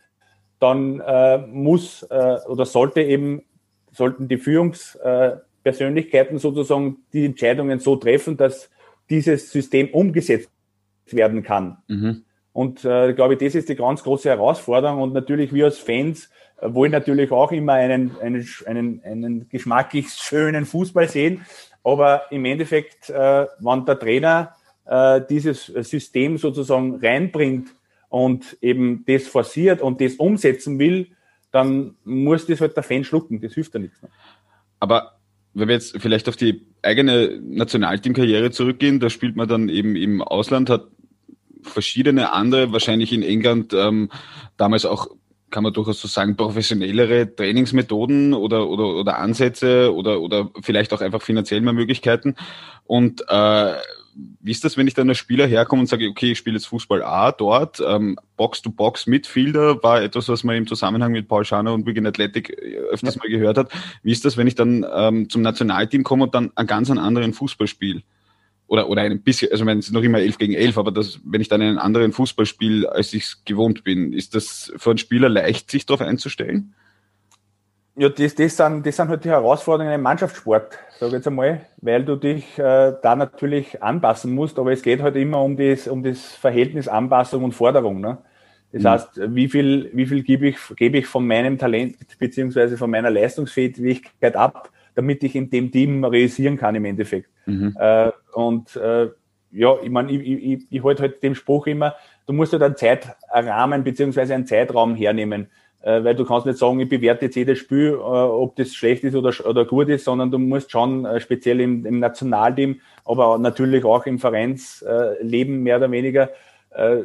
dann äh, muss äh, oder sollte eben, sollten die Führungspersönlichkeiten sozusagen die Entscheidungen so treffen, dass dieses System umgesetzt werden kann. Mhm. Und äh, glaube ich, das ist die ganz große Herausforderung. Und natürlich wir als Fans äh, wollen natürlich auch immer einen, einen, einen, einen geschmacklich schönen Fußball sehen. Aber im Endeffekt, äh, wenn der Trainer äh, dieses System sozusagen reinbringt und eben das forciert und das umsetzen will, dann muss das halt der Fan schlucken. Das hilft ja nichts. Mehr. Aber wenn wir jetzt vielleicht auf die eigene Nationalteamkarriere zurückgehen, da spielt man dann eben im Ausland, hat verschiedene andere, wahrscheinlich in England ähm, damals auch kann man durchaus so sagen, professionellere Trainingsmethoden oder, oder, oder Ansätze oder, oder vielleicht auch einfach finanziell mehr Möglichkeiten. Und äh, wie ist das, wenn ich dann als Spieler herkomme und sage, okay, ich spiele jetzt Fußball A dort, ähm, Box-to-Box Midfielder war etwas, was man im Zusammenhang mit Paul Scharner und Wigan Athletic äh, öfters ja. mal gehört hat. Wie ist das, wenn ich dann ähm, zum Nationalteam komme und dann einen ganz anderen Fußball spiele? Oder, oder ein bisschen, also ich meine, es ist noch immer 11 gegen 11, aber das, wenn ich dann einen anderen Fußball spiele, als ich es gewohnt bin, ist das für einen Spieler leicht, sich darauf einzustellen? Ja, das, das, sind, das sind halt die Herausforderungen im Mannschaftssport, sage ich jetzt einmal, weil du dich äh, da natürlich anpassen musst, aber es geht halt immer um das, um das Verhältnis Anpassung und Forderung. Ne? Das mhm. heißt, wie viel, wie viel gebe ich, gebe ich von meinem Talent beziehungsweise von meiner Leistungsfähigkeit ab, damit ich in dem Team realisieren kann im Endeffekt. Mhm. Äh, und äh, ja, ich meine, ich, ich, ich halte halt dem Spruch immer, du musst halt einen Zeitrahmen beziehungsweise einen Zeitraum hernehmen, äh, weil du kannst nicht sagen, ich bewerte jetzt jedes Spiel, äh, ob das schlecht ist oder, oder gut ist, sondern du musst schon äh, speziell im, im Nationalteam, aber natürlich auch im Vereinsleben mehr oder weniger, äh,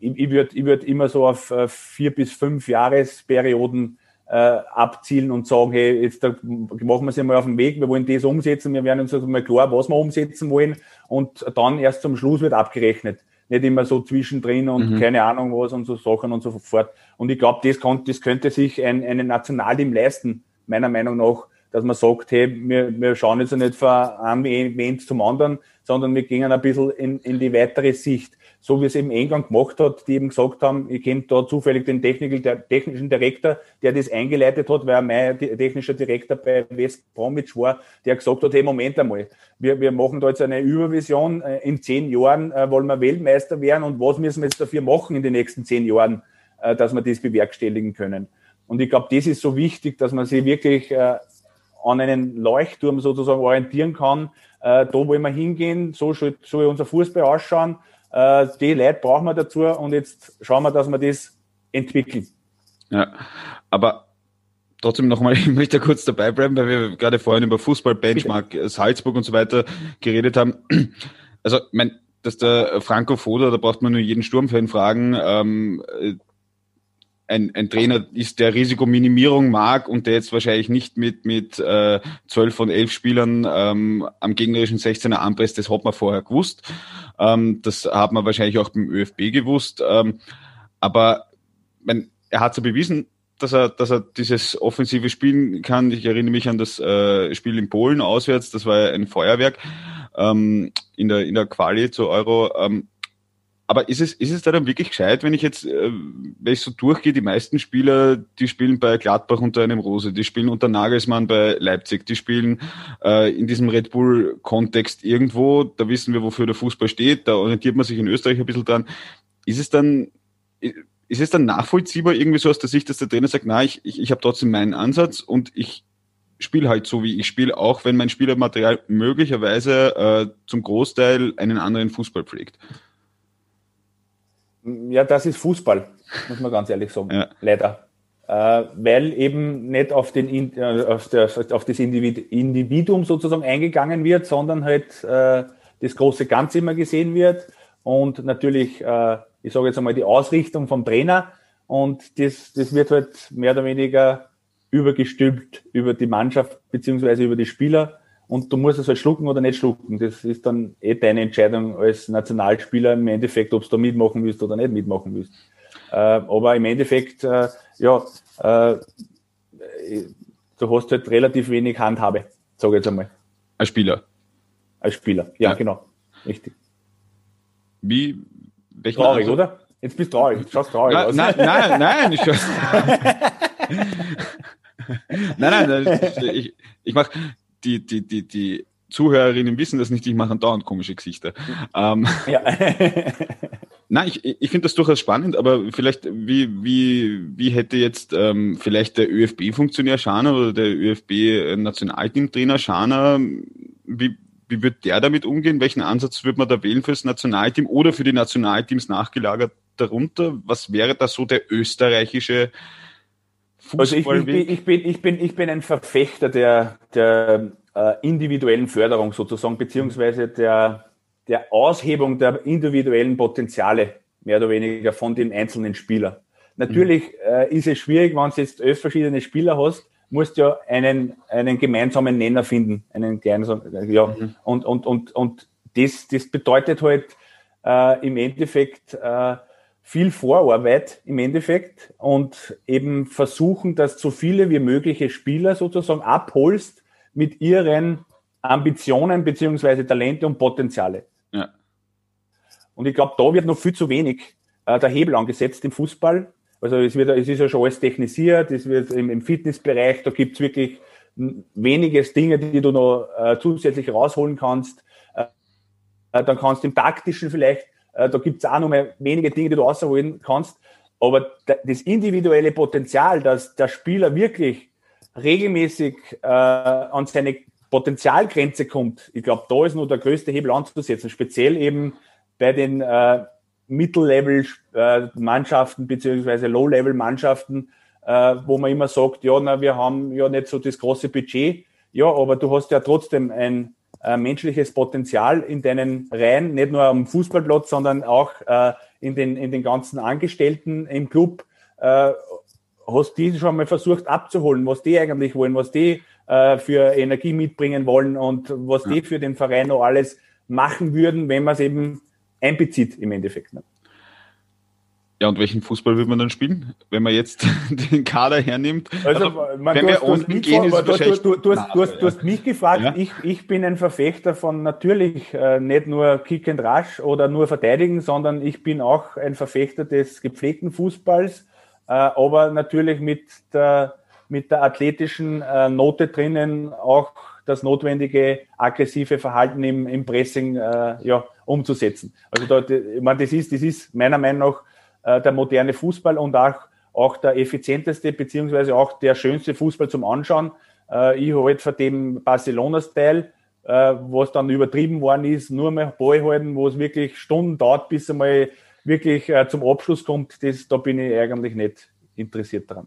ich, ich würde ich würd immer so auf äh, vier bis fünf Jahresperioden äh, abzielen und sagen, hey, jetzt da machen wir es mal auf den Weg, wir wollen das umsetzen, wir werden uns also mal klar, was wir umsetzen wollen und dann erst zum Schluss wird abgerechnet. Nicht immer so zwischendrin und mhm. keine Ahnung was und so Sachen und so fort. Und ich glaube, das, das könnte sich ein, ein Nationalteam leisten, meiner Meinung nach, dass man sagt, hey, wir, wir schauen jetzt nicht von einem Event zum anderen, sondern wir gehen ein bisschen in, in die weitere Sicht so wie es eben England gemacht hat, die eben gesagt haben, ich kenne da zufällig den technischen Direktor, der das eingeleitet hat, weil mein technischer Direktor bei West Bromwich war, der gesagt hat, hey, Moment einmal, wir, wir machen da jetzt eine Übervision, äh, in zehn Jahren äh, wollen wir Weltmeister werden und was müssen wir jetzt dafür machen in den nächsten zehn Jahren, äh, dass wir das bewerkstelligen können. Und ich glaube, das ist so wichtig, dass man sich wirklich an einen Leuchtturm sozusagen orientieren kann. Da wollen wir hingehen, so soll unser Fußball ausschauen äh, die Leute brauchen wir dazu und jetzt schauen wir, dass wir das entwickeln. Ja, aber trotzdem nochmal, ich möchte kurz dabei bleiben, weil wir gerade vorhin über Fußball-Benchmark Salzburg und so weiter geredet haben. Also, mein, dass der Franco Foda, da braucht man nur jeden Sturmfan fragen, ähm, ein, ein Trainer ist, der Risikominimierung mag und der jetzt wahrscheinlich nicht mit mit äh, 12 von 11 Spielern ähm, am gegnerischen 16er anpresst, das hat man vorher gewusst. Ähm, das hat man wahrscheinlich auch beim ÖFB gewusst. Ähm, aber mein, er hat so bewiesen, dass er, dass er dieses offensive spielen kann. Ich erinnere mich an das äh, Spiel in Polen auswärts, das war ein Feuerwerk ähm, in der in der Quali zur Euro. Ähm, aber ist es, ist es da dann wirklich gescheit, wenn ich jetzt, äh, wenn ich so durchgehe, die meisten Spieler, die spielen bei Gladbach unter einem Rose, die spielen unter Nagelsmann bei Leipzig, die spielen äh, in diesem Red Bull-Kontext irgendwo, da wissen wir, wofür der Fußball steht, da orientiert man sich in Österreich ein bisschen dran. ist es dann, ist es dann nachvollziehbar irgendwie so aus der Sicht, dass der Trainer sagt, na, ich, ich, ich habe trotzdem meinen Ansatz und ich spiele halt so, wie ich spiele, auch wenn mein Spielermaterial möglicherweise äh, zum Großteil einen anderen Fußball pflegt? Ja, das ist Fußball, muss man ganz ehrlich sagen. Ja. Leider. Äh, weil eben nicht auf, den, äh, auf, der, auf das Individuum sozusagen eingegangen wird, sondern halt äh, das große Ganze immer gesehen wird und natürlich, äh, ich sage jetzt einmal, die Ausrichtung vom Trainer und das, das wird halt mehr oder weniger übergestülpt über die Mannschaft beziehungsweise über die Spieler und du musst es halt schlucken oder nicht schlucken. Das ist dann eh deine Entscheidung als Nationalspieler im Endeffekt, ob du da mitmachen willst oder nicht mitmachen willst. Äh, aber im Endeffekt, äh, ja, äh, du hast halt relativ wenig Handhabe, sage ich jetzt einmal. Als Spieler. Als Spieler, ja, ja. genau. Richtig. Wie? Traurig, also? oder? Jetzt bist du traurig. Du schaust traurig Na, aus. Nein, nein, nein. Ich nein, nein, ich, ich mache die, die, die, die Zuhörerinnen wissen das nicht, ich mache dauernd komische Gesichter. Ähm, ja. Nein, ich, ich finde das durchaus spannend, aber vielleicht, wie, wie, wie hätte jetzt ähm, vielleicht der ÖFB-Funktionär Schaner oder der ÖFB-Nationalteam-Trainer Schaner, wie, wie wird der damit umgehen? Welchen Ansatz würde man da wählen fürs Nationalteam oder für die Nationalteams nachgelagert darunter? Was wäre da so der österreichische? Also ich, ich, ich, bin, ich, bin, ich bin ein Verfechter der, der äh, individuellen Förderung sozusagen, beziehungsweise der, der Aushebung der individuellen Potenziale, mehr oder weniger von den einzelnen Spielern. Natürlich äh, ist es schwierig, wenn du jetzt elf verschiedene Spieler hast, musst ja einen, einen gemeinsamen Nenner finden, einen kleinen, ja, mhm. und, und, und, und das, das bedeutet halt äh, im Endeffekt äh, viel Vorarbeit im Endeffekt und eben versuchen, dass so viele wie mögliche Spieler sozusagen abholst mit ihren Ambitionen beziehungsweise Talente und Potenziale. Ja. Und ich glaube, da wird noch viel zu wenig äh, der Hebel angesetzt im Fußball. Also es, wird, es ist ja schon alles technisiert, es wird im, im Fitnessbereich, da gibt's wirklich weniges Dinge, die du noch äh, zusätzlich rausholen kannst. Äh, äh dann kannst du im Taktischen vielleicht, äh, da gibt's auch noch mal wenige Dinge, die du rausholen kannst. Aber das individuelle Potenzial, dass der Spieler wirklich regelmäßig äh, an seine Potenzialgrenze kommt, ich glaube, da ist nur der größte Hebel anzusetzen, speziell eben bei den äh, Mittellevel-Mannschaften beziehungsweise Low-Level-Mannschaften, äh, wo man immer sagt, ja, na, wir haben ja nicht so das große Budget. Ja, aber du hast ja trotzdem ein äh, menschliches Potenzial in deinen Reihen, nicht nur am Fußballplatz, sondern auch äh, in, den, in den ganzen Angestellten im Club. Äh, hast die schon mal versucht abzuholen, was die eigentlich wollen, was die äh, für Energie mitbringen wollen und was ja. die für den Verein noch alles machen würden, wenn man es eben einbezieht im Endeffekt. Ne? Ja, und welchen Fußball will man dann spielen, wenn man jetzt den Kader hernimmt? Also, also man, wenn du, wir du, hast, gehen, du, du, du, hast, du, hast, du hast mich gefragt, ja? ich, ich bin ein Verfechter von natürlich äh, nicht nur Kick and Rush oder nur verteidigen, sondern ich bin auch ein Verfechter des gepflegten Fußballs, äh, aber natürlich mit der, mit der athletischen äh, Note drinnen auch das notwendige aggressive Verhalten im, im Pressing äh, ja, umzusetzen. Also da, ich meine, das ist, das ist meiner Meinung nach äh, der moderne Fußball und auch, auch der effizienteste beziehungsweise auch der schönste Fußball zum Anschauen. Äh, ich halte von dem Barcelona-Style, äh, was dann übertrieben worden ist, nur mehr Ball halten, wo es wirklich Stunden dauert, bis einmal wirklich äh, zum Abschluss kommt, das, da bin ich eigentlich nicht interessiert dran.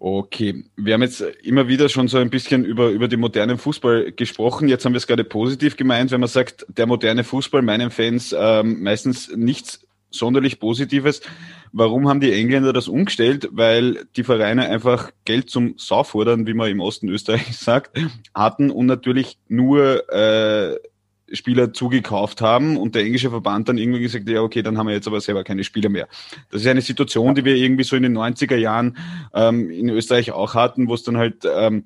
Okay, wir haben jetzt immer wieder schon so ein bisschen über, über den modernen Fußball gesprochen. Jetzt haben wir es gerade positiv gemeint, wenn man sagt, der moderne Fußball meinen Fans ähm, meistens nichts sonderlich Positives. Warum haben die Engländer das umgestellt? Weil die Vereine einfach Geld zum Saufordern, wie man im Osten Österreich sagt, hatten und natürlich nur äh, Spieler zugekauft haben und der englische Verband dann irgendwie gesagt, ja, okay, dann haben wir jetzt aber selber keine Spieler mehr. Das ist eine Situation, die wir irgendwie so in den 90er Jahren ähm, in Österreich auch hatten, wo es dann halt ähm,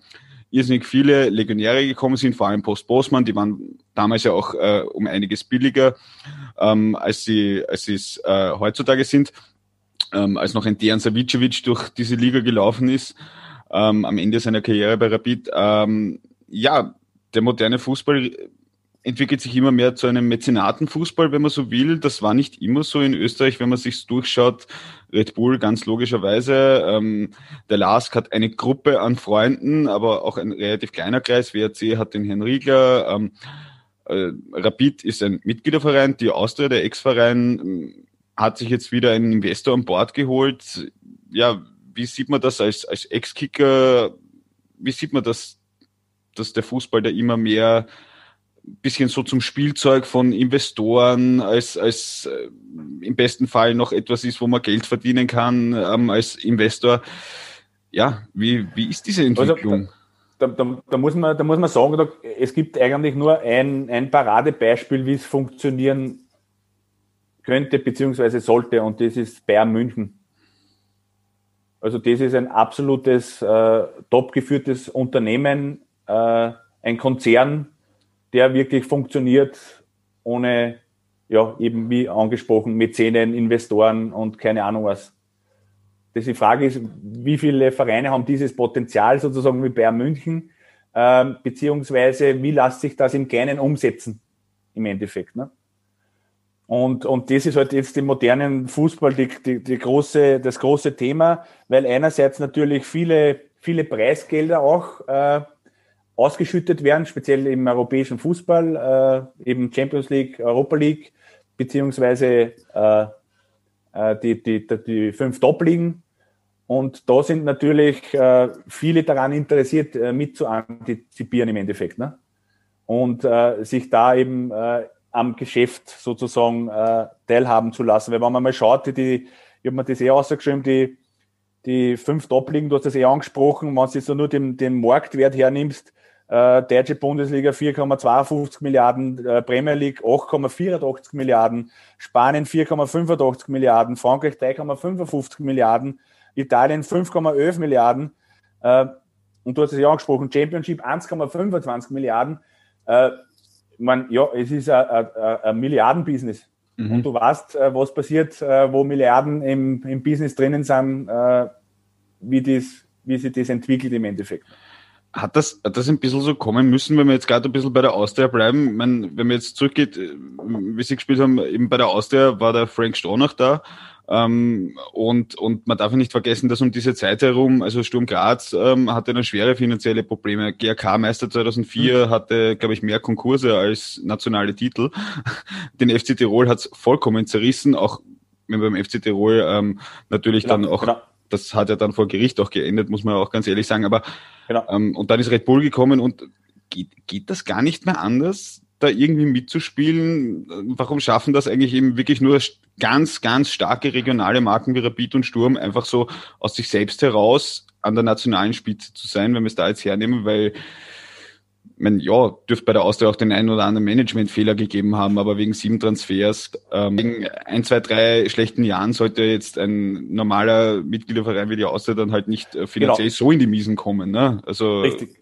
irrsinnig viele Legionäre gekommen sind, vor allem Post-Bosman, die waren damals ja auch äh, um einiges billiger, ähm, als sie als sie es äh, heutzutage sind, ähm, als noch ein Dejan Savicevic durch diese Liga gelaufen ist, ähm, am Ende seiner Karriere bei Rapid. Ähm, ja, der moderne Fußball entwickelt sich immer mehr zu einem Mäzenatenfußball, wenn man so will. Das war nicht immer so in Österreich, wenn man sich durchschaut. Red Bull ganz logischerweise. Ähm, der Lask hat eine Gruppe an Freunden, aber auch ein relativ kleiner Kreis. WRC hat den Herrn Riegler. Ähm, äh, Rapid ist ein Mitgliederverein. Die Austria, der Ex-Verein, ähm, hat sich jetzt wieder einen Investor an Bord geholt. Ja, wie sieht man das als, als Ex-Kicker? Wie sieht man das, dass der Fußball da immer mehr bisschen so zum Spielzeug von Investoren als, als äh, im besten Fall noch etwas ist, wo man Geld verdienen kann ähm, als Investor. Ja, wie, wie ist diese also, Entwicklung? Also, da, da, da, muss man, da muss man sagen, da, es gibt eigentlich nur ein, ein Paradebeispiel, wie es funktionieren könnte beziehungsweise sollte und das ist Bayern München. Also das ist ein absolutes äh, top geführtes Unternehmen, äh, ein Konzern, der wirklich funktioniert ohne, ja, eben wie angesprochen, Mäzenen, Investoren und keine Ahnung was. Das die Frage ist, wie viele Vereine haben dieses Potenzial sozusagen wie Bayern München, äh, beziehungsweise wie lässt sich das im Kleinen umsetzen im Endeffekt. Ne? Und, und das ist halt jetzt im modernen Fußball die, die, die große, das große Thema, weil einerseits natürlich viele, viele Preisgelder auch äh, ausgeschüttet werden, speziell im europäischen Fußball, äh, eben Champions League, Europa League, beziehungsweise äh, äh, die, die, die, die fünf Top-Ligen. Und da sind natürlich äh, viele daran interessiert, äh, mit zu antizipieren im Endeffekt. Ne? Und äh, sich da eben äh, am Geschäft sozusagen äh, teilhaben zu lassen. Weil wenn man mal schaut, die, die ich habe mir das eh ausgeschrieben, die, die fünf Top-Ligen, du hast das eh angesprochen, wenn du jetzt nur den, den Marktwert hernimmst, äh, Deutsche Bundesliga 4,52 Milliarden, äh, Premier League 8,84 Milliarden, Spanien 4,85 Milliarden, Frankreich 3,55 Milliarden, Italien 5,11 Milliarden äh, und du hast es ja angesprochen, Championship 1,25 Milliarden. Äh, man, ja, es ist ein Milliardenbusiness. Mhm. Und du weißt, äh, was passiert, äh, wo Milliarden im, im Business drinnen sind, äh, wie, das, wie sich das entwickelt im Endeffekt hat das, hat das ein bisschen so kommen müssen, wenn wir jetzt gerade ein bisschen bei der Austria bleiben? Ich meine, wenn man jetzt zurückgeht, äh, wie Sie gespielt haben, eben bei der Austria war der Frank Stronach da. Ähm, und, und man darf nicht vergessen, dass um diese Zeit herum, also Sturm Graz ähm, hatte dann schwere finanzielle Probleme. GRK-Meister 2004 mhm. hatte, glaube ich, mehr Konkurse als nationale Titel. Den FC Tirol hat es vollkommen zerrissen, auch wenn beim FC Tirol ähm, natürlich genau, dann auch genau das hat ja dann vor Gericht auch geendet, muss man auch ganz ehrlich sagen. Aber genau. ähm, und dann ist Red Bull gekommen und geht, geht das gar nicht mehr anders, da irgendwie mitzuspielen? Warum schaffen das eigentlich eben wirklich nur ganz, ganz starke regionale Marken wie Rapid und Sturm einfach so aus sich selbst heraus an der nationalen Spitze zu sein, wenn wir es da jetzt hernehmen, weil mein, ja, dürfte bei der Austria auch den einen oder anderen Managementfehler gegeben haben, aber wegen sieben Transfers, ähm, wegen ein, zwei, drei schlechten Jahren sollte jetzt ein normaler Mitgliederverein wie die Austria dann halt nicht äh, finanziell genau. so in die Miesen kommen. Ne? Also, Richtig.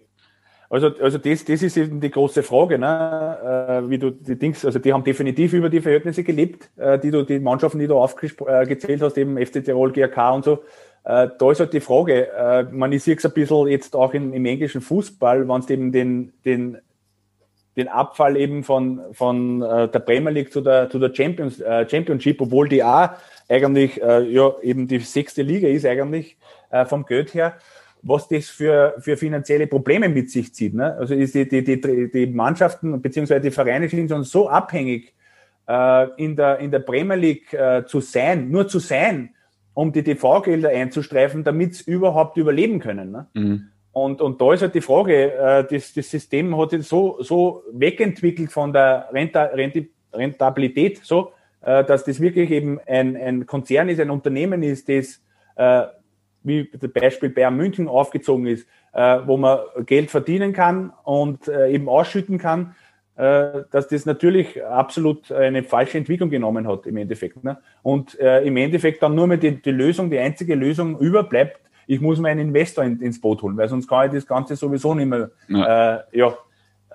Also, also das, das ist eben die große Frage, ne? Äh, wie du die Dings, also die haben definitiv über die Verhältnisse gelebt, äh, die du, die Mannschaften, die du aufgezählt hast, eben FC Tirol, GRK und so, äh, da ist halt die Frage, äh, man ist jetzt ein bisschen jetzt auch in, im englischen Fußball, wenn es eben den, den, den Abfall eben von, von äh, der Premier League zu der, zu der Champions, äh, Championship, obwohl die auch eigentlich äh, ja eben die sechste Liga ist eigentlich äh, vom Geld her, was das für, für finanzielle Probleme mit sich zieht. Ne? Also ist die, die, die, die Mannschaften beziehungsweise die Vereine sind schon so abhängig, äh, in, der, in der Premier League äh, zu sein, nur zu sein, um die TV-Gelder einzustreifen, damit sie überhaupt überleben können. Ne? Mhm. Und, und da ist halt die Frage, äh, das, das System hat sich so, so wegentwickelt von der Renta, Rentabilität, so, äh, dass das wirklich eben ein, ein Konzern ist, ein Unternehmen ist, das, äh, wie das Beispiel Bayern München aufgezogen ist, äh, wo man Geld verdienen kann und äh, eben ausschütten kann dass das natürlich absolut eine falsche Entwicklung genommen hat im Endeffekt. Ne? Und äh, im Endeffekt dann nur mehr die, die Lösung, die einzige Lösung überbleibt, ich muss mir einen Investor in, ins Boot holen, weil sonst kann ich das Ganze sowieso nicht mehr ja. Äh, ja,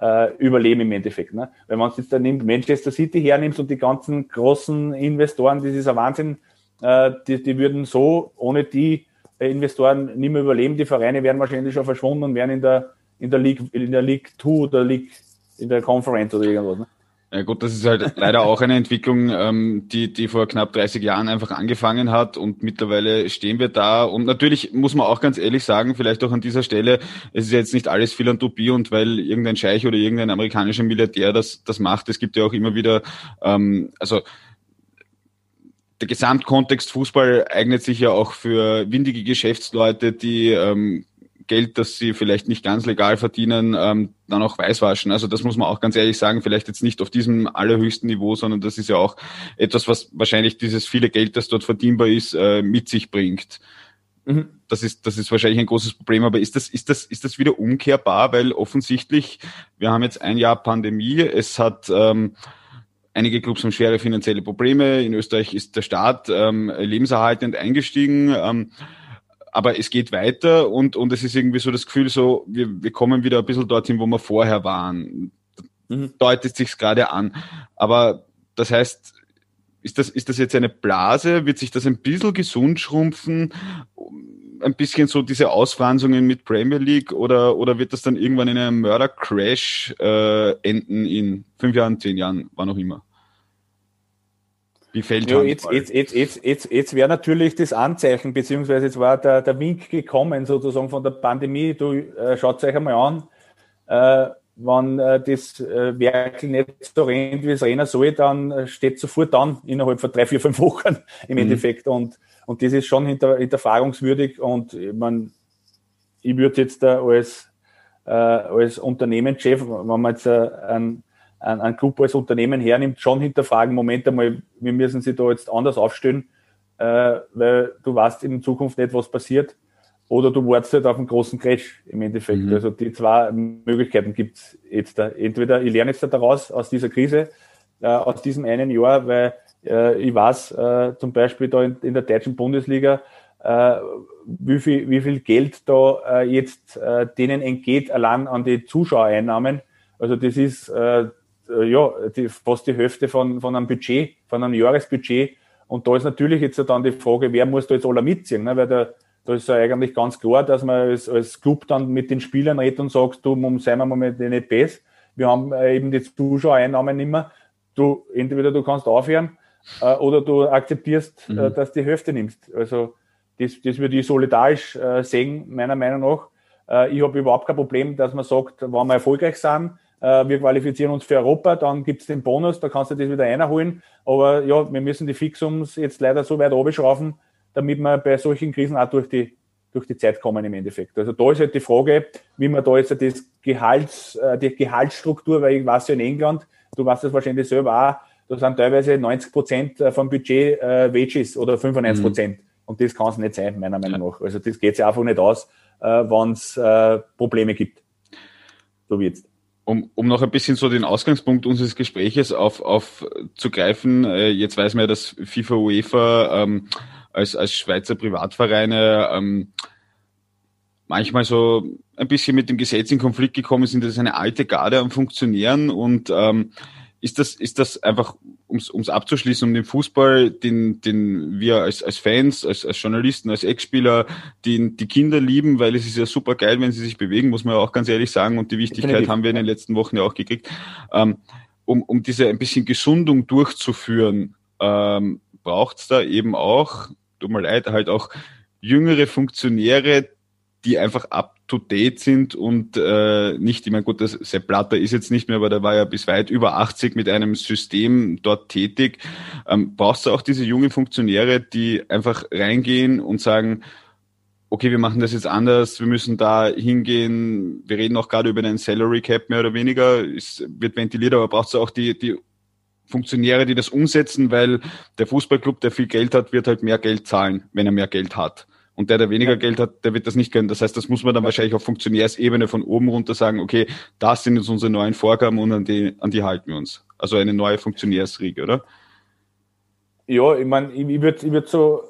äh, überleben im Endeffekt. Ne? Wenn man jetzt dann nimmt, Manchester City hernimmst und die ganzen großen Investoren, das ist ein Wahnsinn, äh, die, die würden so ohne die äh, Investoren nicht mehr überleben. Die Vereine wären wahrscheinlich schon verschwunden und wären in der, in der League, in der League 2 oder League in der Conference oder irgendwas. Ne? Ja gut, das ist halt leider auch eine Entwicklung, ähm, die, die vor knapp 30 Jahren einfach angefangen hat und mittlerweile stehen wir da. Und natürlich muss man auch ganz ehrlich sagen, vielleicht auch an dieser Stelle, es ist jetzt nicht alles Philanthropie und weil irgendein Scheich oder irgendein amerikanischer Milliardär das, das macht. Es gibt ja auch immer wieder, ähm, also der Gesamtkontext Fußball eignet sich ja auch für windige Geschäftsleute, die ähm, Geld, das sie vielleicht nicht ganz legal verdienen, ähm, dann auch weißwaschen. Also das muss man auch ganz ehrlich sagen, vielleicht jetzt nicht auf diesem allerhöchsten Niveau, sondern das ist ja auch etwas, was wahrscheinlich dieses viele Geld, das dort verdienbar ist, äh, mit sich bringt. Mhm. Das ist, das ist wahrscheinlich ein großes Problem, aber ist das, ist das, ist das wieder umkehrbar? Weil offensichtlich, wir haben jetzt ein Jahr Pandemie, es hat, ähm, Einige Clubs haben schwere finanzielle Probleme. In Österreich ist der Staat ähm, lebenserhaltend eingestiegen. Ähm, aber es geht weiter und, und es ist irgendwie so das Gefühl, so, wir, wir kommen wieder ein bisschen dorthin, wo wir vorher waren. Mhm. Deutet sich gerade an. Aber das heißt, ist das, ist das jetzt eine Blase? Wird sich das ein bisschen gesund schrumpfen? Ein bisschen so diese Ausfranzungen mit Premier League oder, oder wird das dann irgendwann in einem Mörder-Crash äh, enden in fünf Jahren, zehn Jahren, wann auch immer? Wie fällt ja, jetzt, jetzt, jetzt, jetzt, jetzt, jetzt wäre natürlich das Anzeichen, beziehungsweise jetzt war der, der Wink gekommen, sozusagen von der Pandemie. Du äh, schaut euch einmal an, äh, wenn äh, das äh, Werk nicht so rennt, wie es rennen soll, dann steht sofort dann innerhalb von drei, vier, fünf Wochen im mhm. Endeffekt. Und, und das ist schon hinter, hinterfragungswürdig. Und ich, mein, ich würde jetzt da als, äh, als Unternehmenschef, wenn man jetzt äh, einen ein, ein Club als Unternehmen hernimmt, schon hinterfragen, Moment einmal, wir müssen sie da jetzt anders aufstellen, äh, weil du weißt in Zukunft nicht, was passiert. Oder du wartest halt auf einen großen Crash im Endeffekt. Mhm. Also die zwei Möglichkeiten gibt's jetzt da. Entweder ich lerne jetzt daraus aus dieser Krise, äh, aus diesem einen Jahr, weil äh, ich weiß äh, zum Beispiel da in, in der deutschen Bundesliga, äh, wie, viel, wie viel Geld da äh, jetzt denen entgeht, allein an die Zuschauereinnahmen. Also das ist äh, ja, die, fast die Hälfte von, von einem Budget, von einem Jahresbudget. Und da ist natürlich jetzt dann die Frage, wer muss da jetzt alle mitziehen? Ne? Weil da, da ist ja eigentlich ganz klar, dass man als, als Club dann mit den Spielern redet und sagt, du, seien wir mal mit den nicht besser. Wir haben äh, eben die Zuschauereinnahmen nicht mehr. Du, entweder du kannst aufhören äh, oder du akzeptierst, äh, mhm. äh, dass du die Hälfte nimmst. Also das, das würde ich solidarisch äh, sehen, meiner Meinung nach. Äh, ich habe überhaupt kein Problem, dass man sagt, wenn wir erfolgreich sind, wir qualifizieren uns für Europa, dann gibt es den Bonus, da kannst du das wieder einholen. Aber ja, wir müssen die Fixums jetzt leider so weit runterschrauben, damit wir bei solchen Krisen auch durch die, durch die Zeit kommen im Endeffekt. Also da ist halt die Frage, wie man da jetzt das Gehalts, äh, die Gehaltsstruktur, weil ich weiß ja in England, du weißt das wahrscheinlich selber auch, da sind teilweise 90 Prozent äh, vom Budget äh, Wages oder 95 Prozent. Mhm. Und das kann es nicht sein, meiner Meinung nach. Also das geht sich einfach nicht aus, äh, wenn es äh, Probleme gibt. So wie jetzt um, um noch ein bisschen so den Ausgangspunkt unseres Gespräches auf, aufzugreifen, äh, jetzt weiß man ja, dass FIFA UEFA ähm, als, als Schweizer Privatvereine ähm, manchmal so ein bisschen mit dem Gesetz in Konflikt gekommen sind. Das ist eine alte Garde am Funktionieren und ähm, ist das, ist das einfach, um es abzuschließen, um den Fußball, den, den wir als, als Fans, als, als Journalisten, als Ex-Spieler, die, die Kinder lieben, weil es ist ja super geil, wenn sie sich bewegen, muss man ja auch ganz ehrlich sagen. Und die Wichtigkeit haben wir in den letzten Wochen ja auch gekriegt. Ähm, um, um diese ein bisschen Gesundung durchzuführen, ähm, braucht es da eben auch, tut mir leid, halt auch jüngere Funktionäre, die einfach up-to-date sind und äh, nicht, ich meine, gut, das Sepp Blatter ist jetzt nicht mehr, aber der war ja bis weit über 80 mit einem System dort tätig. Ähm, brauchst du auch diese jungen Funktionäre, die einfach reingehen und sagen, okay, wir machen das jetzt anders, wir müssen da hingehen, wir reden auch gerade über einen Salary Cap mehr oder weniger, es wird ventiliert, aber brauchst du auch die, die Funktionäre, die das umsetzen, weil der Fußballclub, der viel Geld hat, wird halt mehr Geld zahlen, wenn er mehr Geld hat. Und der, der weniger ja. Geld hat, der wird das nicht können. Das heißt, das muss man dann wahrscheinlich auf Funktionärsebene von oben runter sagen, okay, das sind jetzt unsere neuen Vorgaben und an die, an die halten wir uns. Also eine neue Funktionärsriege, oder? Ja, ich meine, ich, ich würde ich würd so,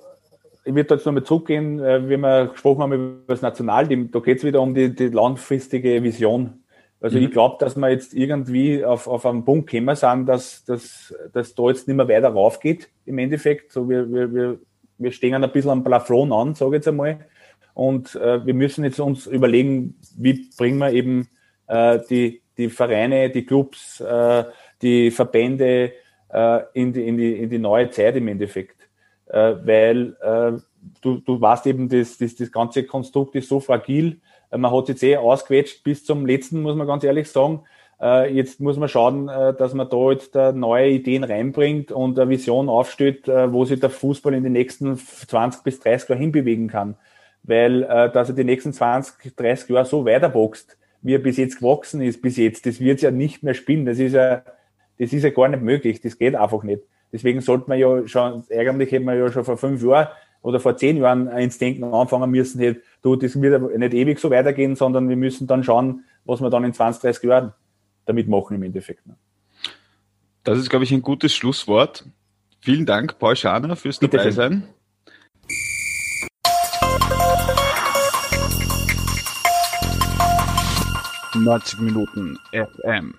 ich würde jetzt nochmal zurückgehen, äh, wie wir gesprochen haben über das Nationalteam, da geht es wieder um die, die langfristige Vision. Also mhm. ich glaube, dass wir jetzt irgendwie auf, auf einen Punkt gekommen sind, dass, dass, dass da jetzt nicht mehr weiter raufgeht im Endeffekt. So wir, wir, wir wir stehen ein bisschen am Plafond an, sage ich jetzt einmal. Und äh, wir müssen jetzt uns überlegen, wie bringen wir eben äh, die, die Vereine, die Clubs, äh, die Verbände äh, in, die, in, die, in die neue Zeit im Endeffekt. Äh, weil äh, du, du weißt eben, das, das, das ganze Konstrukt ist so fragil. Man hat jetzt eh ausquetscht bis zum letzten, muss man ganz ehrlich sagen. Äh, jetzt muss man schauen, äh, dass man da jetzt neue Ideen reinbringt und eine Vision aufstellt, wo sich der Fußball in den nächsten 20 bis 30 Jahren hinbewegen kann. Weil, dass er die nächsten 20, 30 Jahre so weiterboxt, wie er bis jetzt gewachsen ist, bis jetzt, das wird ja nicht mehr spielen. Das ist ja, das ist ja gar nicht möglich. Das geht einfach nicht. Deswegen sollte man ja schon, eigentlich hätte man ja schon vor fünf Jahren oder vor zehn Jahren ins Denken anfangen müssen, hey, du, das wird nicht ewig so weitergehen, sondern wir müssen dann schauen, was wir dann in 20, 30 Jahren damit machen im Endeffekt. Ne? Das ist, glaube ich, ein gutes Schlusswort. Vielen Dank, Paul Schaner, fürs Bitte dabei sein. 90 Minuten FM.